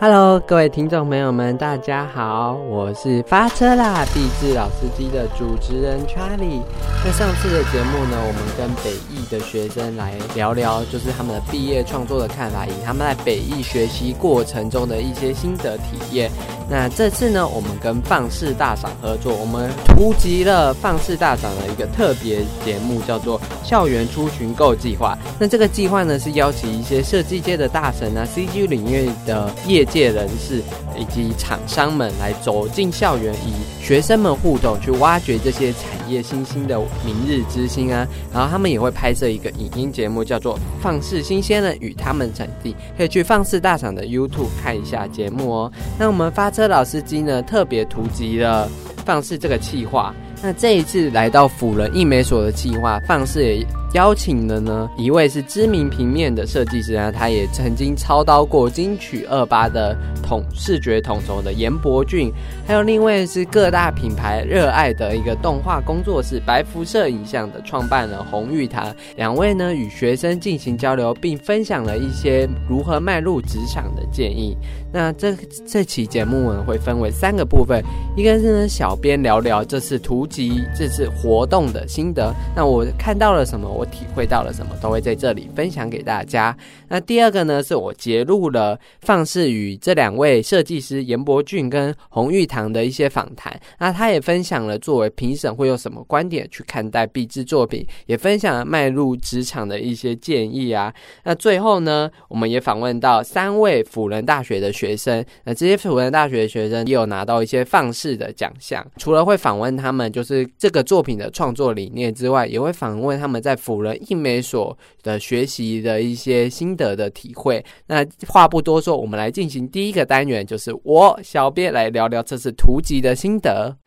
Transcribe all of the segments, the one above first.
Hello，各位听众朋友们，大家好，我是发车啦，地质老司机的主持人 Charlie。在上次的节目呢，我们跟北艺的学生来聊聊，就是他们的毕业创作的看法，以及他们在北艺学习过程中的一些心得体验。那这次呢，我们跟放肆大赏合作，我们突击了放肆大赏的一个特别节目，叫做校园出巡购计划。那这个计划呢，是邀请一些设计界的大神啊，CG 领域的业界人士以及厂商们来走进校园，以学生们互动，去挖掘这些产业新兴的明日之星啊。然后他们也会拍摄一个影音节目，叫做《放肆新鲜人与他们产地》，可以去放肆大赏的 YouTube 看一下节目哦。那我们发车老司机呢，特别突击了放肆这个计划。那这一次来到辅仁艺美所的计划，放肆也邀请了呢一位是知名平面的设计师啊，他也曾经操刀过金曲二八的统视觉统筹的严伯俊，还有另外是各大品牌热爱的一个动画工作室白辐射影像的创办人洪玉堂，两位呢与学生进行交流，并分享了一些如何迈入职场的建议。那这这期节目呢会分为三个部分，一个是呢小编聊聊这次图集这次活动的心得，那我看到了什么，我体会到了什么，都会在这里分享给大家。那第二个呢是我揭露了放肆与这两位设计师严伯俊跟洪玉堂的一些访谈，那他也分享了作为评审会有什么观点去看待毕制作品，也分享了迈入职场的一些建议啊。那最后呢，我们也访问到三位辅仁大学的学。学生，那这些辅仁大学的学生也有拿到一些放肆的奖项。除了会访问他们就是这个作品的创作理念之外，也会访问他们在辅仁艺美所的学习的一些心得的体会。那话不多说，我们来进行第一个单元，就是我小编来聊聊这次图集的心得。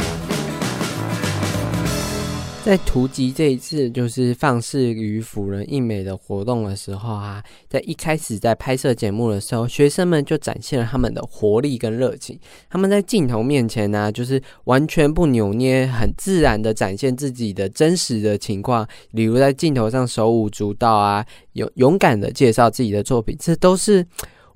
在图集这一次就是放肆与辅仁艺美的活动的时候啊，在一开始在拍摄节目的时候，学生们就展现了他们的活力跟热情。他们在镜头面前呢，就是完全不扭捏，很自然的展现自己的真实的情况，比如在镜头上手舞足蹈啊，勇勇敢的介绍自己的作品，这都是。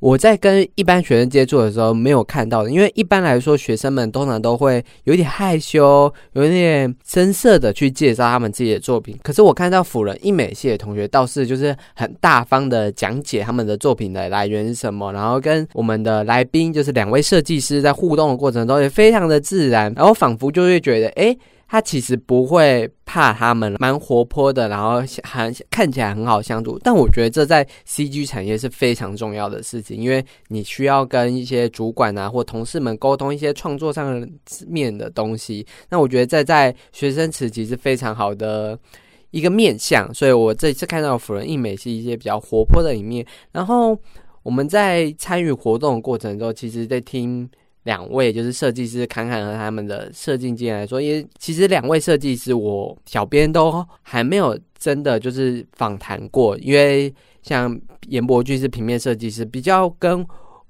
我在跟一般学生接触的时候没有看到的，因为一般来说学生们通常都会有点害羞、有点生涩的去介绍他们自己的作品。可是我看到辅仁艺美系的同学倒是就是很大方的讲解他们的作品的来源是什么，然后跟我们的来宾就是两位设计师在互动的过程中也非常的自然，然后仿佛就会觉得哎。他其实不会怕他们，蛮活泼的，然后很看起来很好相处。但我觉得这在 CG 产业是非常重要的事情，因为你需要跟一些主管啊或同事们沟通一些创作上面的东西。那我觉得这在学生时期是非常好的一个面相。所以我这次看到辅仁艺美是一些比较活泼的一面。然后我们在参与活动的过程中，其实在听。两位就是设计师侃侃和他们的设计经验来说，也其实两位设计师我小编都还没有真的就是访谈过，因为像严伯俊是平面设计师，比较跟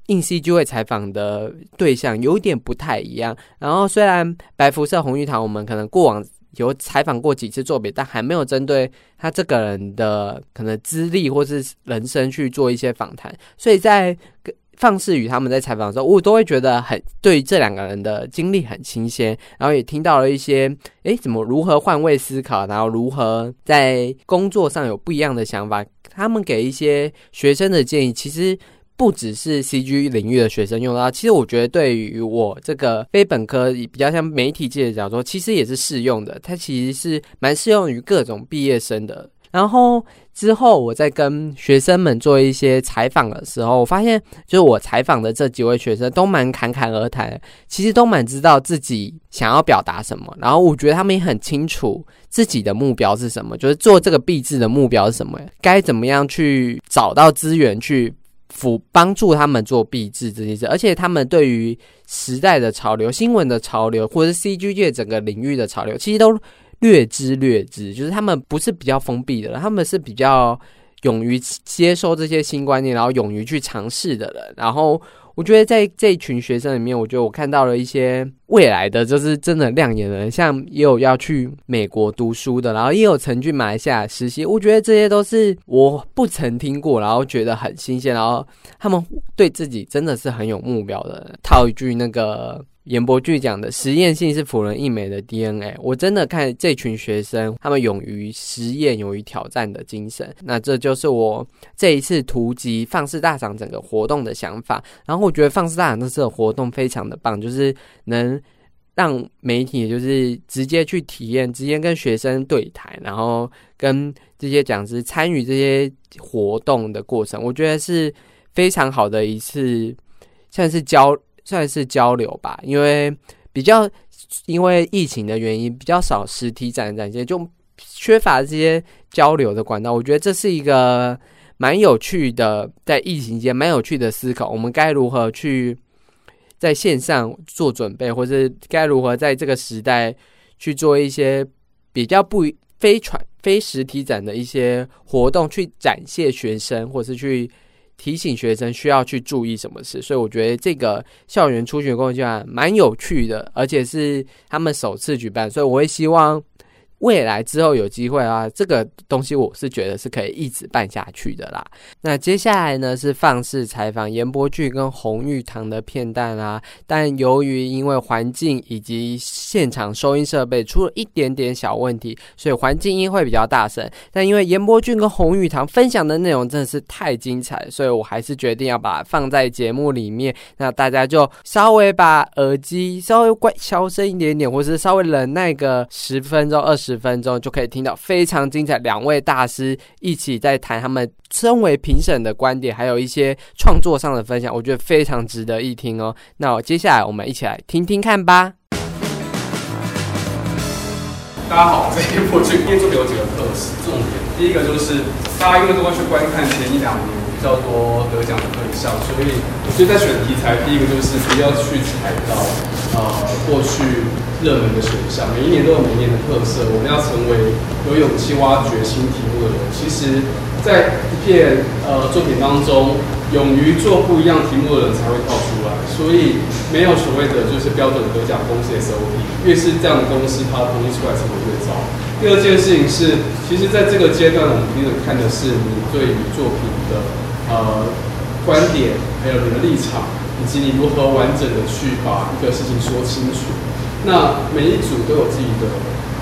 硬 C 就会采访的对象有点不太一样。然后虽然白辐射红玉堂，我们可能过往有采访过几次作品，但还没有针对他这个人的可能资历或是人生去做一些访谈，所以在跟。放肆与他们在采访的时候，我都会觉得很对这两个人的经历很新鲜，然后也听到了一些，诶，怎么如何换位思考，然后如何在工作上有不一样的想法。他们给一些学生的建议，其实不只是 CG 领域的学生用到，其实我觉得对于我这个非本科比较像媒体界的角度，其实也是适用的。它其实是蛮适用于各种毕业生的。然后之后，我在跟学生们做一些采访的时候，我发现，就是我采访的这几位学生都蛮侃侃而谈，其实都蛮知道自己想要表达什么。然后我觉得他们也很清楚自己的目标是什么，就是做这个币制的目标是什么，该怎么样去找到资源去辅帮助他们做币制这件事。而且他们对于时代的潮流、新闻的潮流，或者是 CG 界整个领域的潮流，其实都。略知略知，就是他们不是比较封闭的，他们是比较勇于接受这些新观念，然后勇于去尝试的人。然后我觉得在这一群学生里面，我觉得我看到了一些未来的，就是真的亮眼的人，像也有要去美国读书的，然后也有曾去马来西亚实习。我觉得这些都是我不曾听过，然后觉得很新鲜，然后他们对自己真的是很有目标的。套一句那个。严伯巨讲的实验性是辅仁一美的 DNA，我真的看这群学生，他们勇于实验、勇于挑战的精神。那这就是我这一次图集放肆大赏整个活动的想法。然后我觉得放肆大赏这次的活动非常的棒，就是能让媒体就是直接去体验，直接跟学生对谈，然后跟这些讲师参与这些活动的过程，我觉得是非常好的一次，算是交。算是交流吧，因为比较因为疫情的原因，比较少实体展展现，就缺乏这些交流的管道。我觉得这是一个蛮有趣的，在疫情间蛮有趣的思考。我们该如何去在线上做准备，或是该如何在这个时代去做一些比较不非传非实体展的一些活动，去展现学生，或是去。提醒学生需要去注意什么事，所以我觉得这个校园初学工作计划蛮有趣的，而且是他们首次举办，所以我会希望。未来之后有机会啊，这个东西我是觉得是可以一直办下去的啦。那接下来呢是放肆采访严波俊跟洪玉堂的片段啊，但由于因为环境以及现场收音设备出了一点点小问题，所以环境音会比较大声。但因为严波俊跟洪玉堂分享的内容真的是太精彩，所以我还是决定要把它放在节目里面。那大家就稍微把耳机稍微关小声一点点，或是稍微忍耐个十分钟二十。十分钟就可以听到非常精彩，两位大师一起在谈他们身为评审的观点，还有一些创作上的分享，我觉得非常值得一听哦。那我接下来我们一起来听听看吧。大家好，这一部剧今天作品有几个特色重点，第一个就是大家因为都会去观看前一两年比较多得奖的对象，所以所以在选题材，第一个就是不要去踩到呃过去。热门的选项，每一年都有每一年的特色。我们要成为有勇气挖掘新题目的人。其实，在一片呃作品当中，勇于做不一样题目的人才会跳出来。所以，没有所谓的就是标准得奖公司 SOP，越是这样的公司，它统一出来成本越高。第二件事情是，其实在这个阶段，我们盯着看的是你对于作品的呃观点，还有你的立场，以及你如何完整的去把一个事情说清楚。那每一组都有自己的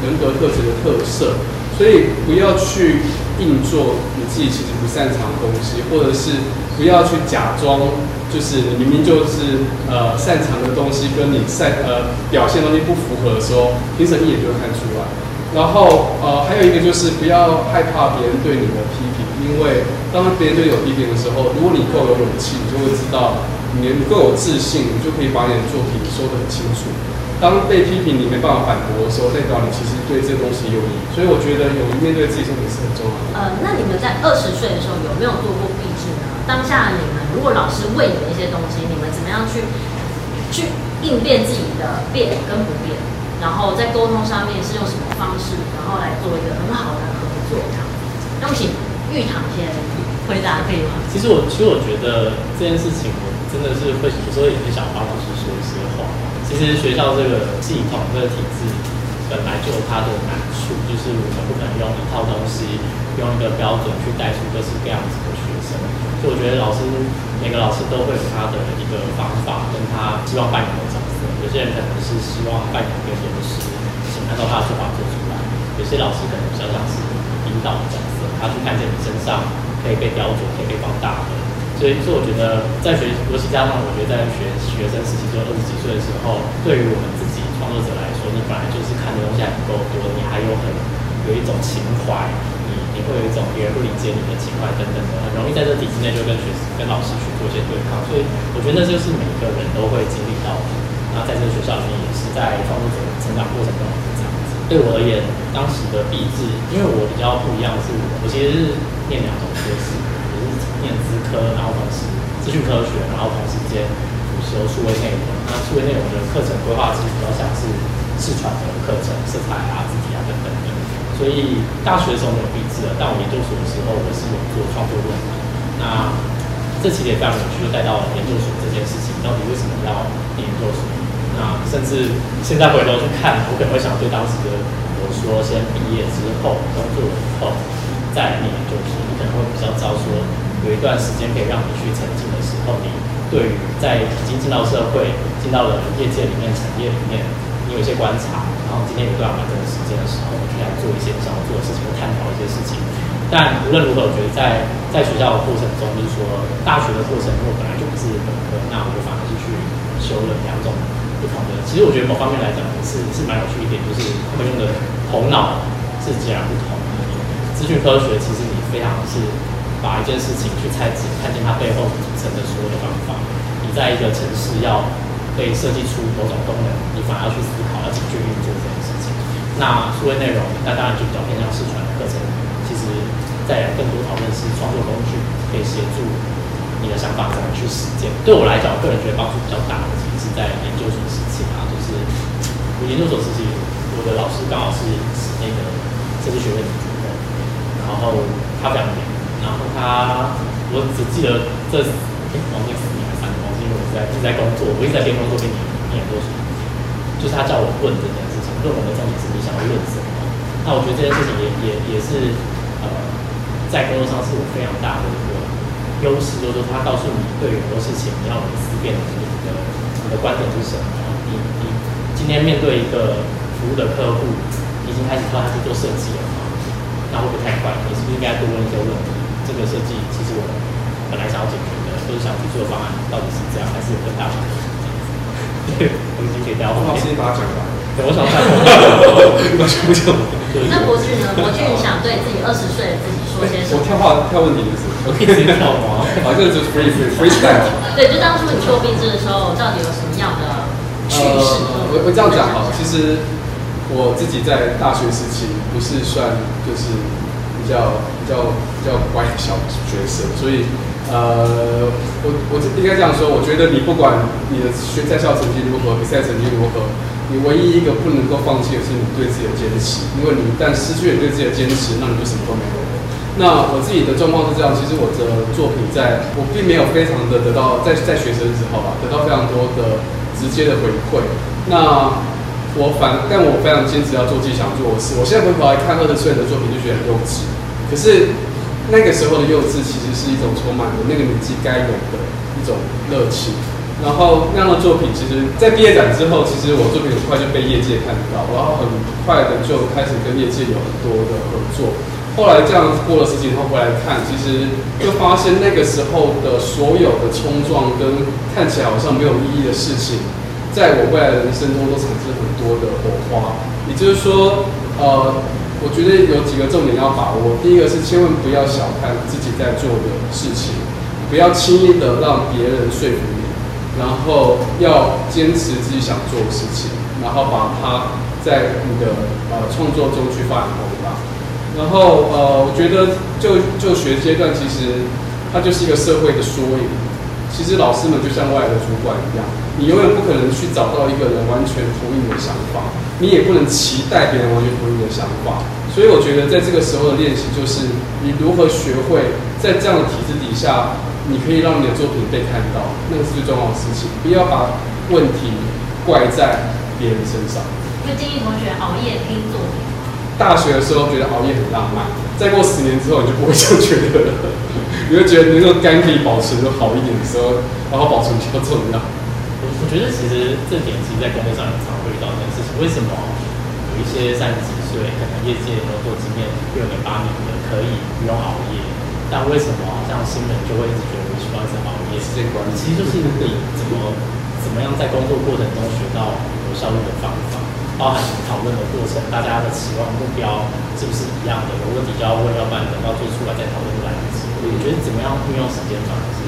人格特质的特色，所以不要去硬做你自己其实不擅长的东西，或者是不要去假装，就是你明明就是呃擅长的东西跟你擅呃表现东西不符合的时候，评审一眼就会看出来。然后呃还有一个就是不要害怕别人对你的批评，因为当别人对你有批评的时候，如果你够有勇气，你就会知道你你够有自信，你就可以把你的作品说得很清楚。当被批评你没办法反驳的时候，代表你其实对这个东西有疑。所以我觉得勇于面对自己作品是很重要的。呃，那你们在二十岁的时候有没有做过壁纸呢？当下你们如果老师问你们一些东西，你们怎么样去去应变自己的变跟不变？然后在沟通上面是用什么方式，然后来做一个很好的合作？这样。那我请玉堂先回答可以吗？其实我其实我觉得这件事情，我真的是会有时候也很想帮老师说一些话。其实学校这个系统、这个体制本来就有它的难处，就是我们不可能用一套东西、用一个标准去带出各式各样子的学生。所以我觉得老师每个老师都会有他的一个方法，跟他希望扮演的角色。有些人可能是希望扮演一个老师，想按照他的说法做出来；有些老师可能比较像是引导的角色，他去看见你身上可以被雕琢、可以被放大的。所以，所以我觉得在学，尤其加上我觉得在学学生时期，就二十几岁的时候，对于我们自己创作者来说，你本来就是看的东西还不够多，你还有很有一种情怀，你你会有一种别人不理解你的情怀等等的，很容易在这体制内就跟学跟老师去做一些对抗。所以，我觉得那就是每个人都会经历到的。那在这个学校里面，也是在创作者成长过程中是这样子。对我而言，当时的毕制，因为我比较不一样是，我其实是念两种学士。念资科，然后同时资讯科学，然后同时间辅修数位内容。那数位内容的课程规划其实比较像是视传的课程，色彩啊、字体啊等等的。所以大学的时候没有毕制了，但我研究所的时候我是有做创作论文。那这其实也非常有趣，就带到研究所这件事情，到底为什么要研究所？那甚至现在回头去看，我可能会想对当时的我说，先毕业之后工作以后再念研究所，你可能会比较早说，有一段时间可以让你去沉浸的时候，你对于在已经进到社会、进到了业界里面、产业里面，你有一些观察，然后今天有段完整的时间的时候，你可以来做一些你想要做的事情，探讨一些事情。但无论如何，我觉得在在学校的过程中，就是说大学的过程，如果本来就不是本科，那我就反而是去修了两种不同的。其实我觉得某方面来讲是是蛮有趣一点，就是他们用的头脑是截然不同的。资讯科学其实你非常是把一件事情去拆解，看见它背后组成的所有的方法。你在一个城市要被设计出某种功能，你反而要去思考要怎么去运作这件事情。那数位内容，那当然就比较偏向视传的课程。其实在更多讨论是创作工具，可以协助你的想法怎么去实践。对我来讲，我个人觉得帮助比较大的，其实是在研究所时期啊，就是我研究所时期，我的老师刚好是那个设计学院的主任，然后他非常严，然后他我只记得这哎，王记四年还是三年，王记因为我是在一直在工作，我一直在边工作边念念研究所，就是他叫我问这件事情，论文的重点是你想要论什么？那我觉得这件事情也也也是。呃，在工作上是我非常大的一个优势，就是他告诉你对很多事情你要思辨你的你的观点是什么。你你今天面对一个服务的客户，已经开始靠他去做设计了？那会不会太快？你是不是应该多问一些问题？这个设计其实我本来想要解决的，就是想提出的方案到底是这样，还是有更大的？对，我已经给大家。老师，你把它讲完。我想看，完全。那博俊呢？博俊想对自己二十岁的自己说些什么？我跳话跳问题的是，我可以直接跳吗？好，这个就是 free free freestyle。对，就当初你做壁纸的时候，到底有什么样的趣事？我我这样讲哈，其实我自己在大学时期不是算就是比较比较比较乖的小角色，所以呃，我我应该这样说，我觉得你不管你的学在校成绩如何，比赛成绩如何。你唯一一个不能够放弃的是你对自己的坚持，因为你一旦失去了对自己的坚持，那你就什么都没有。那我自己的状况是这样，其实我的作品在我并没有非常的得到在在学生时候吧，得到非常多的直接的回馈。那我反，但我非常坚持要做自己想做的事。我现在回头来看二十岁的作品，就觉得很幼稚。可是那个时候的幼稚，其实是一种充满了那个年纪该有的一种热情。然后那样的作品，其实，在毕业展之后，其实我作品很快就被业界看到，然后很快的就开始跟业界有很多的合作。后来这样过了十几年后回来看，其实就发现那个时候的所有的冲撞跟看起来好像没有意义的事情，在我未来的人生中都产生很多的火花。也就是说，呃，我觉得有几个重点要把握。第一个是千万不要小看自己在做的事情，不要轻易的让别人说服你。然后要坚持自己想做的事情，然后把它在你的呃创作中去发扬光大。然后呃，我觉得就就学阶段，其实它就是一个社会的缩影。其实老师们就像外来的主管一样，你永远不可能去找到一个人完全同意你的想法，你也不能期待别人完全同意你的想法。所以我觉得在这个时候的练习，就是你如何学会在这样的体制底下。你可以让你的作品被看到，那个是最重要的事情。不要把问题怪在别人身上。会建议同学熬夜拼作品。大学的时候觉得熬夜很浪漫，再过十年之后你就不会这样觉得了。你会觉得那个肝可以保持的好一点的时候，然后保存比较重要。我我觉得其实这点其实，在工作上也常会遇到这件事情。为什么有一些三十几岁可能业界合作经验六年八年的可以不用熬夜？但为什么像新人就会一直觉得我需要一直熬夜？时间管理其实就是你怎么怎么样在工作过程中学到有效率的方法，包含讨论的过程，大家的期望目标是不是一样的？有问题就要问，要不然等到做出来再讨论就来不及。我觉得怎么样运用时间反而是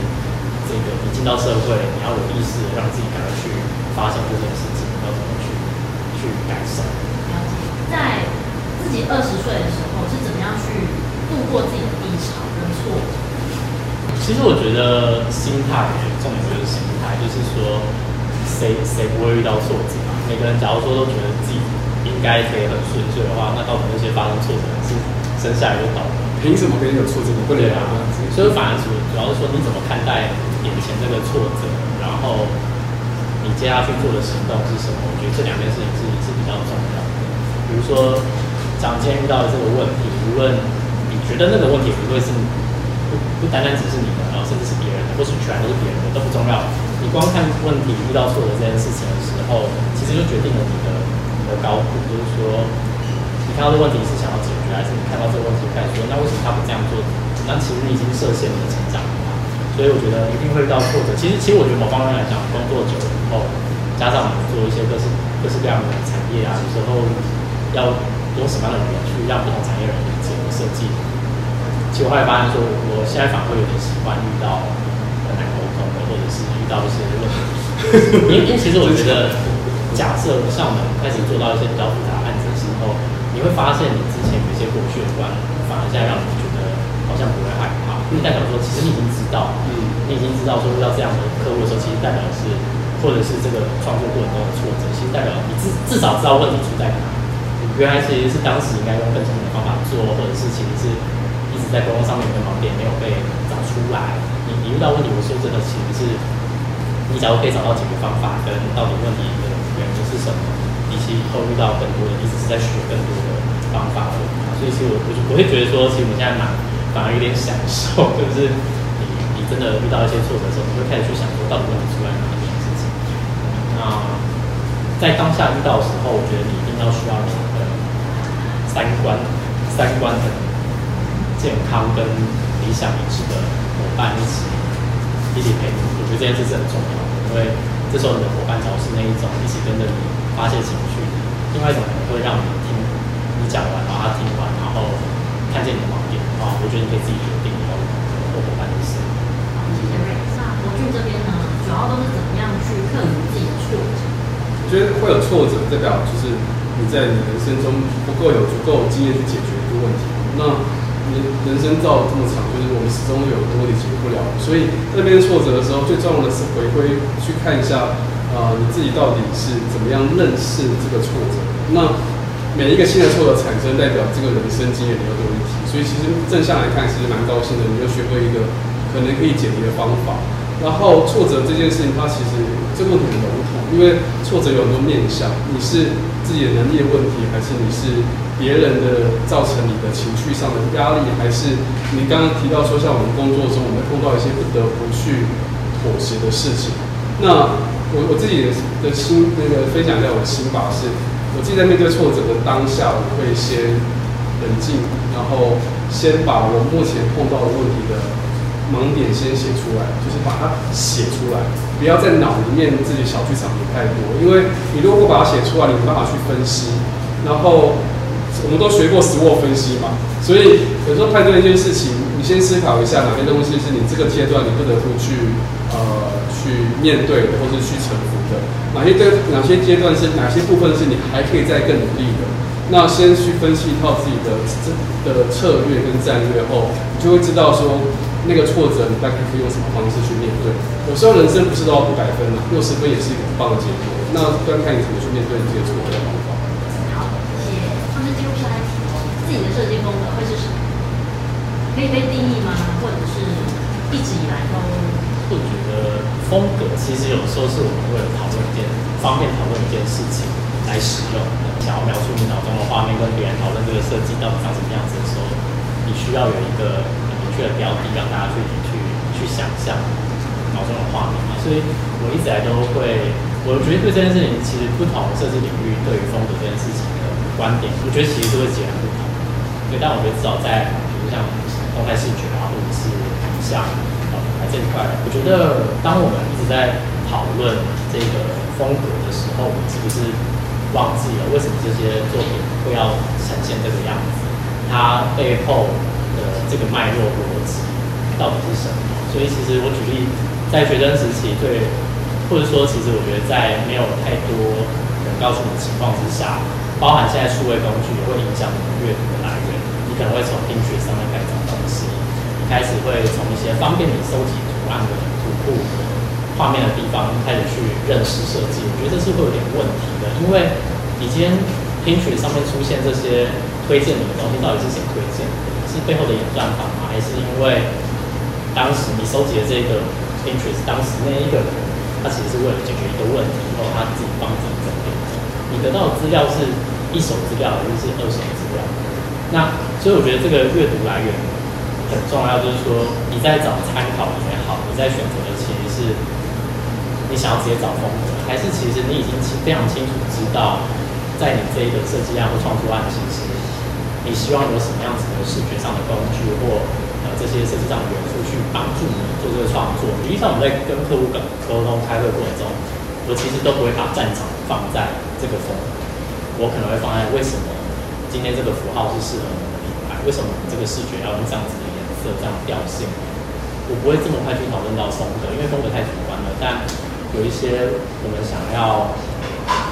这个，你进到社会，你要有意识让自己赶快去发现这件事情，要怎么去去改善。在自己二十岁的时候是怎么样去度过自己的低潮？错，其实我觉得心态，重点就是心态，就是说，谁谁不会遇到挫折嘛？每个人假如说都觉得自己应该可以很顺遂的话，那到底那些发生挫折是生下来就倒了？凭什么别人有挫折？不能啊！所以反而主主要是说你怎么看待眼前这个挫折，然后你接下去做的行动是什么？我觉得这两件事情是是比较重要的。比如说，讲今天遇到的这个问题，无论你觉得那个问题不会是不不单单只是你的，然后甚至是别人的，或是全都是别人的都不重要。你光看问题遇到挫折这件事情的时候，其实就决定了你的你的高度，就是说。你看到这个问题是想要解决，还是你看到这个问题开始说，那为什么他不这样做？那其实你已经设限你的成长。所以我觉得一定会遇到挫折。其实，其实我觉得某方面来讲，工作久了以后，加上做一些各式各式各样的产业啊，有时候要用什么样的语言去让不同产业人理解和设计。其实我后来发现说，我现在反而会有点喜欢遇到很难沟通的，或者是遇到一些问题。因为因为其实我觉得，假设像我们开始做到一些比较复杂的案子的时候。你会发现，你之前有一些过去的关，反而现在让你觉得好像不会害怕，因为代表说，其实你已经知道，嗯，你已经知道说遇到这样的客户的时候，其实代表的是，或者是这个创作过程中的挫折，其实代表你至至少知道问题出在哪。原来其实是当时应该用更聪明的方法做，或者是其实是一直在沟通上面有个盲点没有被找出来。你你遇到问题，我说真的，其实是你假如可以找到解决方法，跟到底问题的原因是什么。以及以后遇到更多的，你只是在学更多的方法而已。所以其实我我就我会觉得说，其实我们现在蛮反而有点享受，就是你你真的遇到一些挫折的时候，你会开始去想说，到底问题出在哪这件事情。那在当下遇到的时候，我觉得你一定要需要你的三观三观很健康跟理想一致的伙伴一起一起陪你。我觉得这件事是很重要的，因为这时候你的伙伴只要是那一种一起跟着你。发泄情？绪，另外一种可能会让你听你讲完，把它听完，然后看见你的盲，我觉得你可以自己决定以后做伙伴的事。好谢谢。那国俊这边呢，主要都是怎么样去克服自己的挫折？我觉得会有挫折，代表就是你在你人生中不够有足够经验去解决一个问题。那人人生造这么长，就是我们始终有很多问题解决不了，所以这边挫折的时候，最重要的是回归去看一下。啊，你自己到底是怎么样认识这个挫折？那每一个新的挫折产生，代表这个人生经验你要多。所以其实正向来看，其实蛮高兴的，你又学会一个可能可以解决的方法。然后挫折这件事情，它其实这个问题很笼统，因为挫折有很多面向。你是自己的能力的问题，还是你是别人的造成你的情绪上的压力，还是你刚刚提到说，像我们工作中，我们碰到一些不得不去妥协的事情，那。我我自己的的心那个分享一下我的心法是，我自己在面对挫折的当下，我会先冷静，然后先把我目前碰到的问题的盲点先写出来，就是把它写出来，不要在脑里面自己小剧场演太多，因为你如果不把它写出来，你没办法去分析。然后我们都学过实沃分析嘛，所以有时候判断一件事情，你先思考一下哪些东西是你这个阶段你不得不去呃。去面对的，或是去臣服的，哪些对哪些阶段是哪些部分是你还可以再更努力的？那先去分析一套自己的这的策略跟战略后，你就会知道说那个挫折你大概可以用什么方式去面对。有时候人生不是都要不百分嘛，六十分也是一个很棒的结果。那端看你怎么去面对这些挫折的方法。好，谢谢。他们接下来自己的设计风格会是什么？可以被定义吗？或者是一直以来都？会觉得风格其实有时候是我们为了讨论一件方便讨论一件事情来使用。想要描述你脑中的画面，跟别人讨论这个设计到底长什么样子的时候，你需要有一个很明确的标题，让大家去去去想象脑中的画面嘛。所以我一直来都会，我觉得对这件事情，其实不同设计领域对于风格这件事情的观点，我觉得其实都会截然不同。对，但我觉得至少在比如像动态视觉啊，或者是像。这一块，我觉得当我们一直在讨论这个风格的时候，我们是不是忘记了为什么这些作品会要呈现这个样子？它背后的这个脉络逻辑到底是什么？所以，其实我举例，在学生时期，对，或者说，其实我觉得在没有太多人告诉你的情况之下，包含现在数位工具也会影响你阅读的来源，你可能会从听觉上面开始找东西。开始会从一些方便你收集图案的图库画面的地方开始去认识设计，我觉得这是会有点问题的，因为你今天拼取上面出现这些推荐你的东西，到底是谁推荐？是背后的演算法吗？还是因为当时你收集的这个 interest，当时那一个人，他其实是为了解决一个问题，然后他自己帮自己整理。你得到的资料是一手资料还是是二手资料？那所以我觉得这个阅读来源很重要，就是说你在找参考也好，你在选择的其实是你想要直接找风格，还是其实你已经清非常清楚知道，在你这一个设计案或创作案其实你希望有什么样子的视觉上的工具或呃这些设计上的元素去帮助你做这个创作。实际上我们在跟客户沟沟通开会过程中，我其实都不会把战场放在这个风格，我可能会放在为什么今天这个符号是适合我们的品牌，为什么我们这个视觉要用这样子的颜色、这样调性。我不会这么快去讨论到风格，因为风格太主观了。但有一些我们想要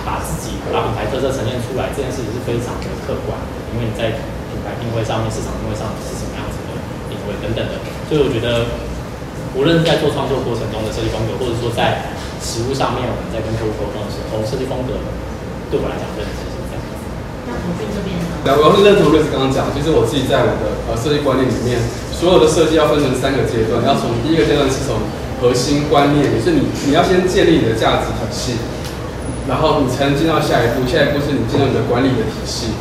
把自己把品牌特色呈现出来，这件事情是非常的客观，因为你在品牌定位上面、市场定位上是什么样子的定位等等的。所以我觉得，无论是在做创作过程中的设计风格，或者说在实物上面我们在跟客户沟通的时候，设计风格对我来讲认知是这样子。那腾讯这边呢？对，我要是认同瑞斯刚刚讲，其实我自己在我的呃设计观念里面，所有的设计要分成三个阶段，要从第一个阶段是从核心观念，也是你你要先建立你的价值体系，然后你才能进到下一步，下一步是你进到你的管理的体系，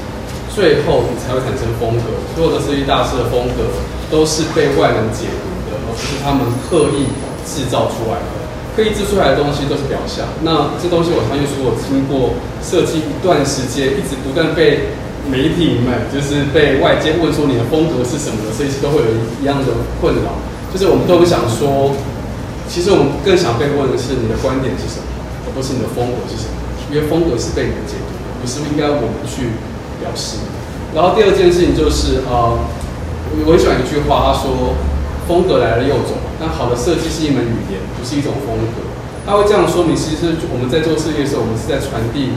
最后你才会产生风格。所有的设计大师的风格都是被外人解读的，而不是他们刻意制造出来的。刻意制出来的东西都是表象。那这东西我相信，所有经过设计一段时间，一直不断被媒体们，就是被外界问说你的风格是什么的设计师，都会有一样的困扰。就是我们都不想说，其实我们更想被问的是你的观点是什么，而不是你的风格是什么。因为风格是被你解读的，不是应该我们去表示。然后第二件事情就是，呃，我很喜欢一句话，他说：“风格来了又走。”但好的设计是一门语言，不是一种风格。他会这样说明，其实我们在做设计的时候，我们是在传递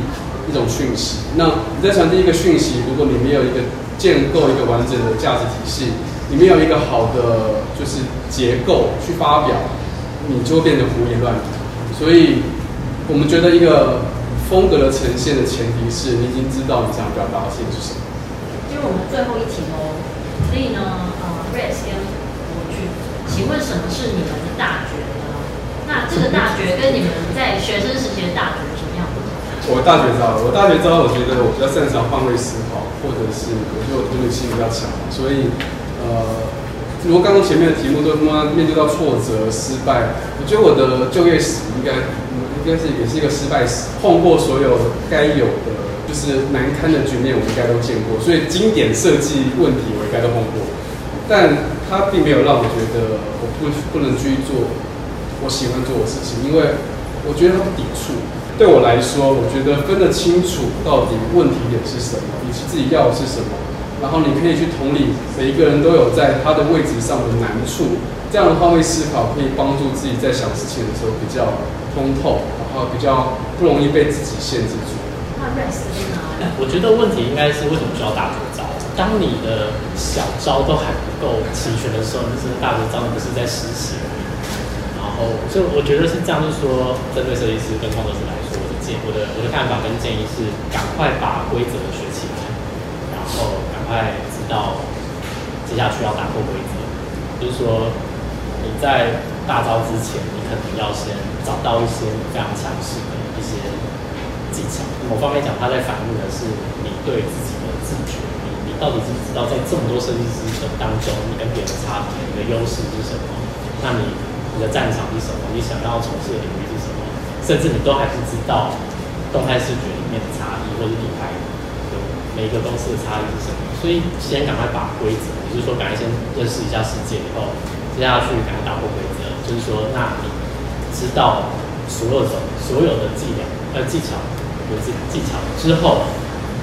一种讯息。那你在传递一个讯息，如果你没有一个建构一个完整的价值体系，你没有一个好的就是结构去发表，你就会变得胡言乱语。所以，我们觉得一个风格的呈现的前提是你已经知道你想表达的事情是什么。因为我们最后一题哦，所以呢，呃，Rex 跟我去，请问什么是你们的大觉呢？那这个大觉跟你们在学生时期的大觉有什么样的不同？我大学招，我大学招，我觉得我比较擅长换位思考，或者是我觉得我同理心比较强，所以呃，如果刚刚前面的题目都他妈面对到挫折、失败，我觉得我的就业史应该应该是也是一个失败史，碰过所有该有的就是难堪的局面，我应该都见过，所以经典设计问题我应该都碰过，但它并没有让我觉得我不不能去做我喜欢做的事情，因为我觉得它不抵触。对我来说，我觉得分得清楚到底问题点是什么，以及自己要的是什么，然后你可以去同理每一个人都有在他的位置上的难处，这样的换位思考可以帮助自己在想事情的时候比较通透，然后比较不容易被自己限制住。我觉得问题应该是为什么需要大招？当你的小招都还不够齐全的时候，就是大招不是在实习。然后，所以我觉得是这样，就是说，针对设计师跟创作者来说，我的建我的我的看法跟建议是，赶快把规则学，后赶快知道接下去要打破规则。就是说，你在大招之前，你可能要先找到一些你非常强势的一些技巧。某方面讲，它在反映的是你对自己的自觉。你你到底知不知道，在这么多设计师的当中，你跟别人差别，你的优势是什么？那你你的战场是什么？你想要从事的领域是什么？甚至你都还不知道动态视觉里面的差异，或者品牌有每一个公司的差异是什么。所以先赶快把规则，也就是说赶快先认识一下世界以后，接下去赶快打破规则。就是说，那你知道所有的所有的伎俩呃技巧，有技技巧之后，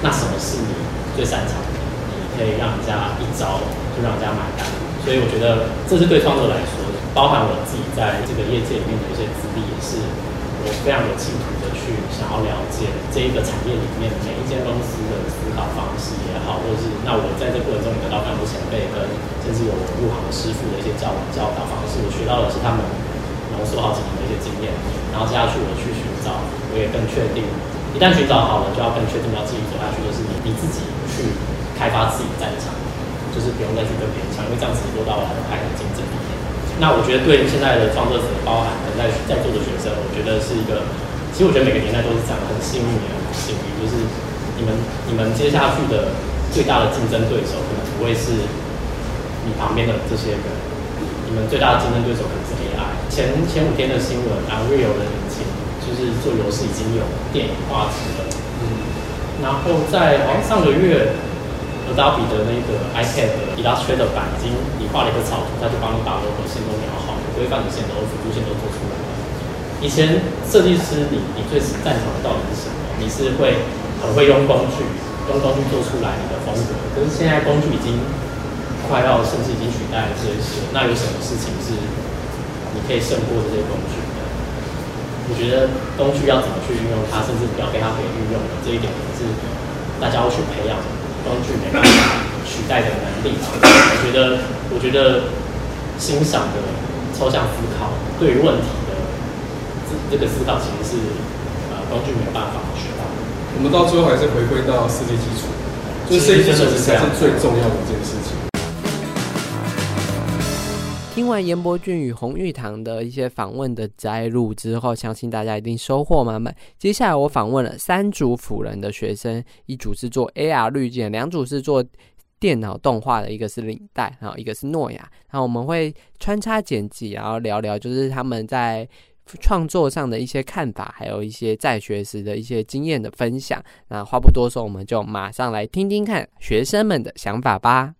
那什么是你最擅长的？你可以让人家一招就让人家买单。所以我觉得这是对创作来说，包含我自己在这个业界里面的一些资历，也是我非常有企图的去想要了解这一个产业里面每一间公司的思考方式也好，或者是那我在这过程中得到非常多前辈跟甚至有我入行的师傅的一些教教导方式，我学到的是他们浓缩好几年的一些经验，然后接下去我去寻找，我也更确定，一旦寻找好了，就要更确定要继续走下去，就是你你自己去开发自己的战场，就是不用再去跟别人抢，因为这样子落到了很快的竞争里面。那我觉得对现在的创作者，包含在在座的学生，我觉得是一个，其实我觉得每个年代都是这样，很幸运也很不幸运，就是你们你们接下去的最大的竞争对手，可能不会是你旁边的这些人，你们最大的竞争对手可能是 AI。前前五天的新闻，Unreal 的引擎就是做游戏已经有电影画质了，嗯，然后在好像上个月。Adobe 的那个 iPad Illustrator 版已经你画了一个草图，它就帮你把 logo 线都描好，规范的线都、辅助线都做出来了。以前设计师，你你最擅长的到底是什么？你是会很会用工具，用工具做出来你的风格。可是现在工具已经快要甚至已经取代了这些，那有什么事情是你可以胜过这些工具的？我觉得工具要怎么去运用它，甚至不要被它给运用的这一点，是大家要去培养。工具没办法取代的能力，我觉得，我觉得欣赏的抽象思考，对于问题这这个思考，其实是呃工具没有办法学到。我们到最后还是回归到世界基础，就是设计基础才是最重要的一件事情。听完严伯俊与洪玉堂的一些访问的摘录之后，相信大家一定收获满满。接下来我访问了三组辅仁的学生，一组是做 AR 滤镜，两组是做电脑动画的，一个是领带，然后一个是诺亚。然后我们会穿插剪辑，然后聊聊就是他们在创作上的一些看法，还有一些在学时的一些经验的分享。那话不多说，我们就马上来听听看学生们的想法吧。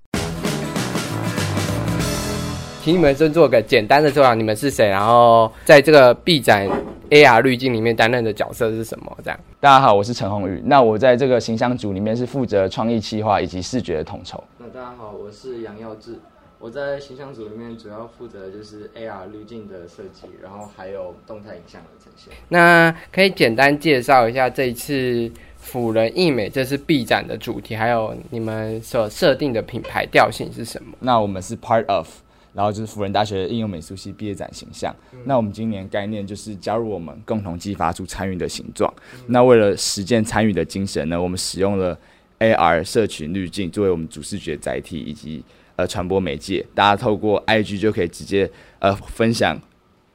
请你们先做个简单的介绍，你们是谁？然后在这个 B 展 AR 滤镜里面担任的角色是什么？这样。大家好，我是陈宏宇。那我在这个形象组里面是负责创意企划以及视觉的统筹。那大家好，我是杨耀志。我在形象组里面主要负责就是 AR 滤镜的设计，然后还有动态影像的呈现。那可以简单介绍一下这一次辅仁艺美这次 B 展的主题，还有你们所设定的品牌调性是什么？那我们是 Part of。然后就是辅仁大学应用美术系毕业展形象。那我们今年概念就是加入我们，共同激发出参与的形状。那为了实践参与的精神呢，我们使用了 AR 社群滤镜作为我们主视觉载体以及呃传播媒介。大家透过 IG 就可以直接呃分享，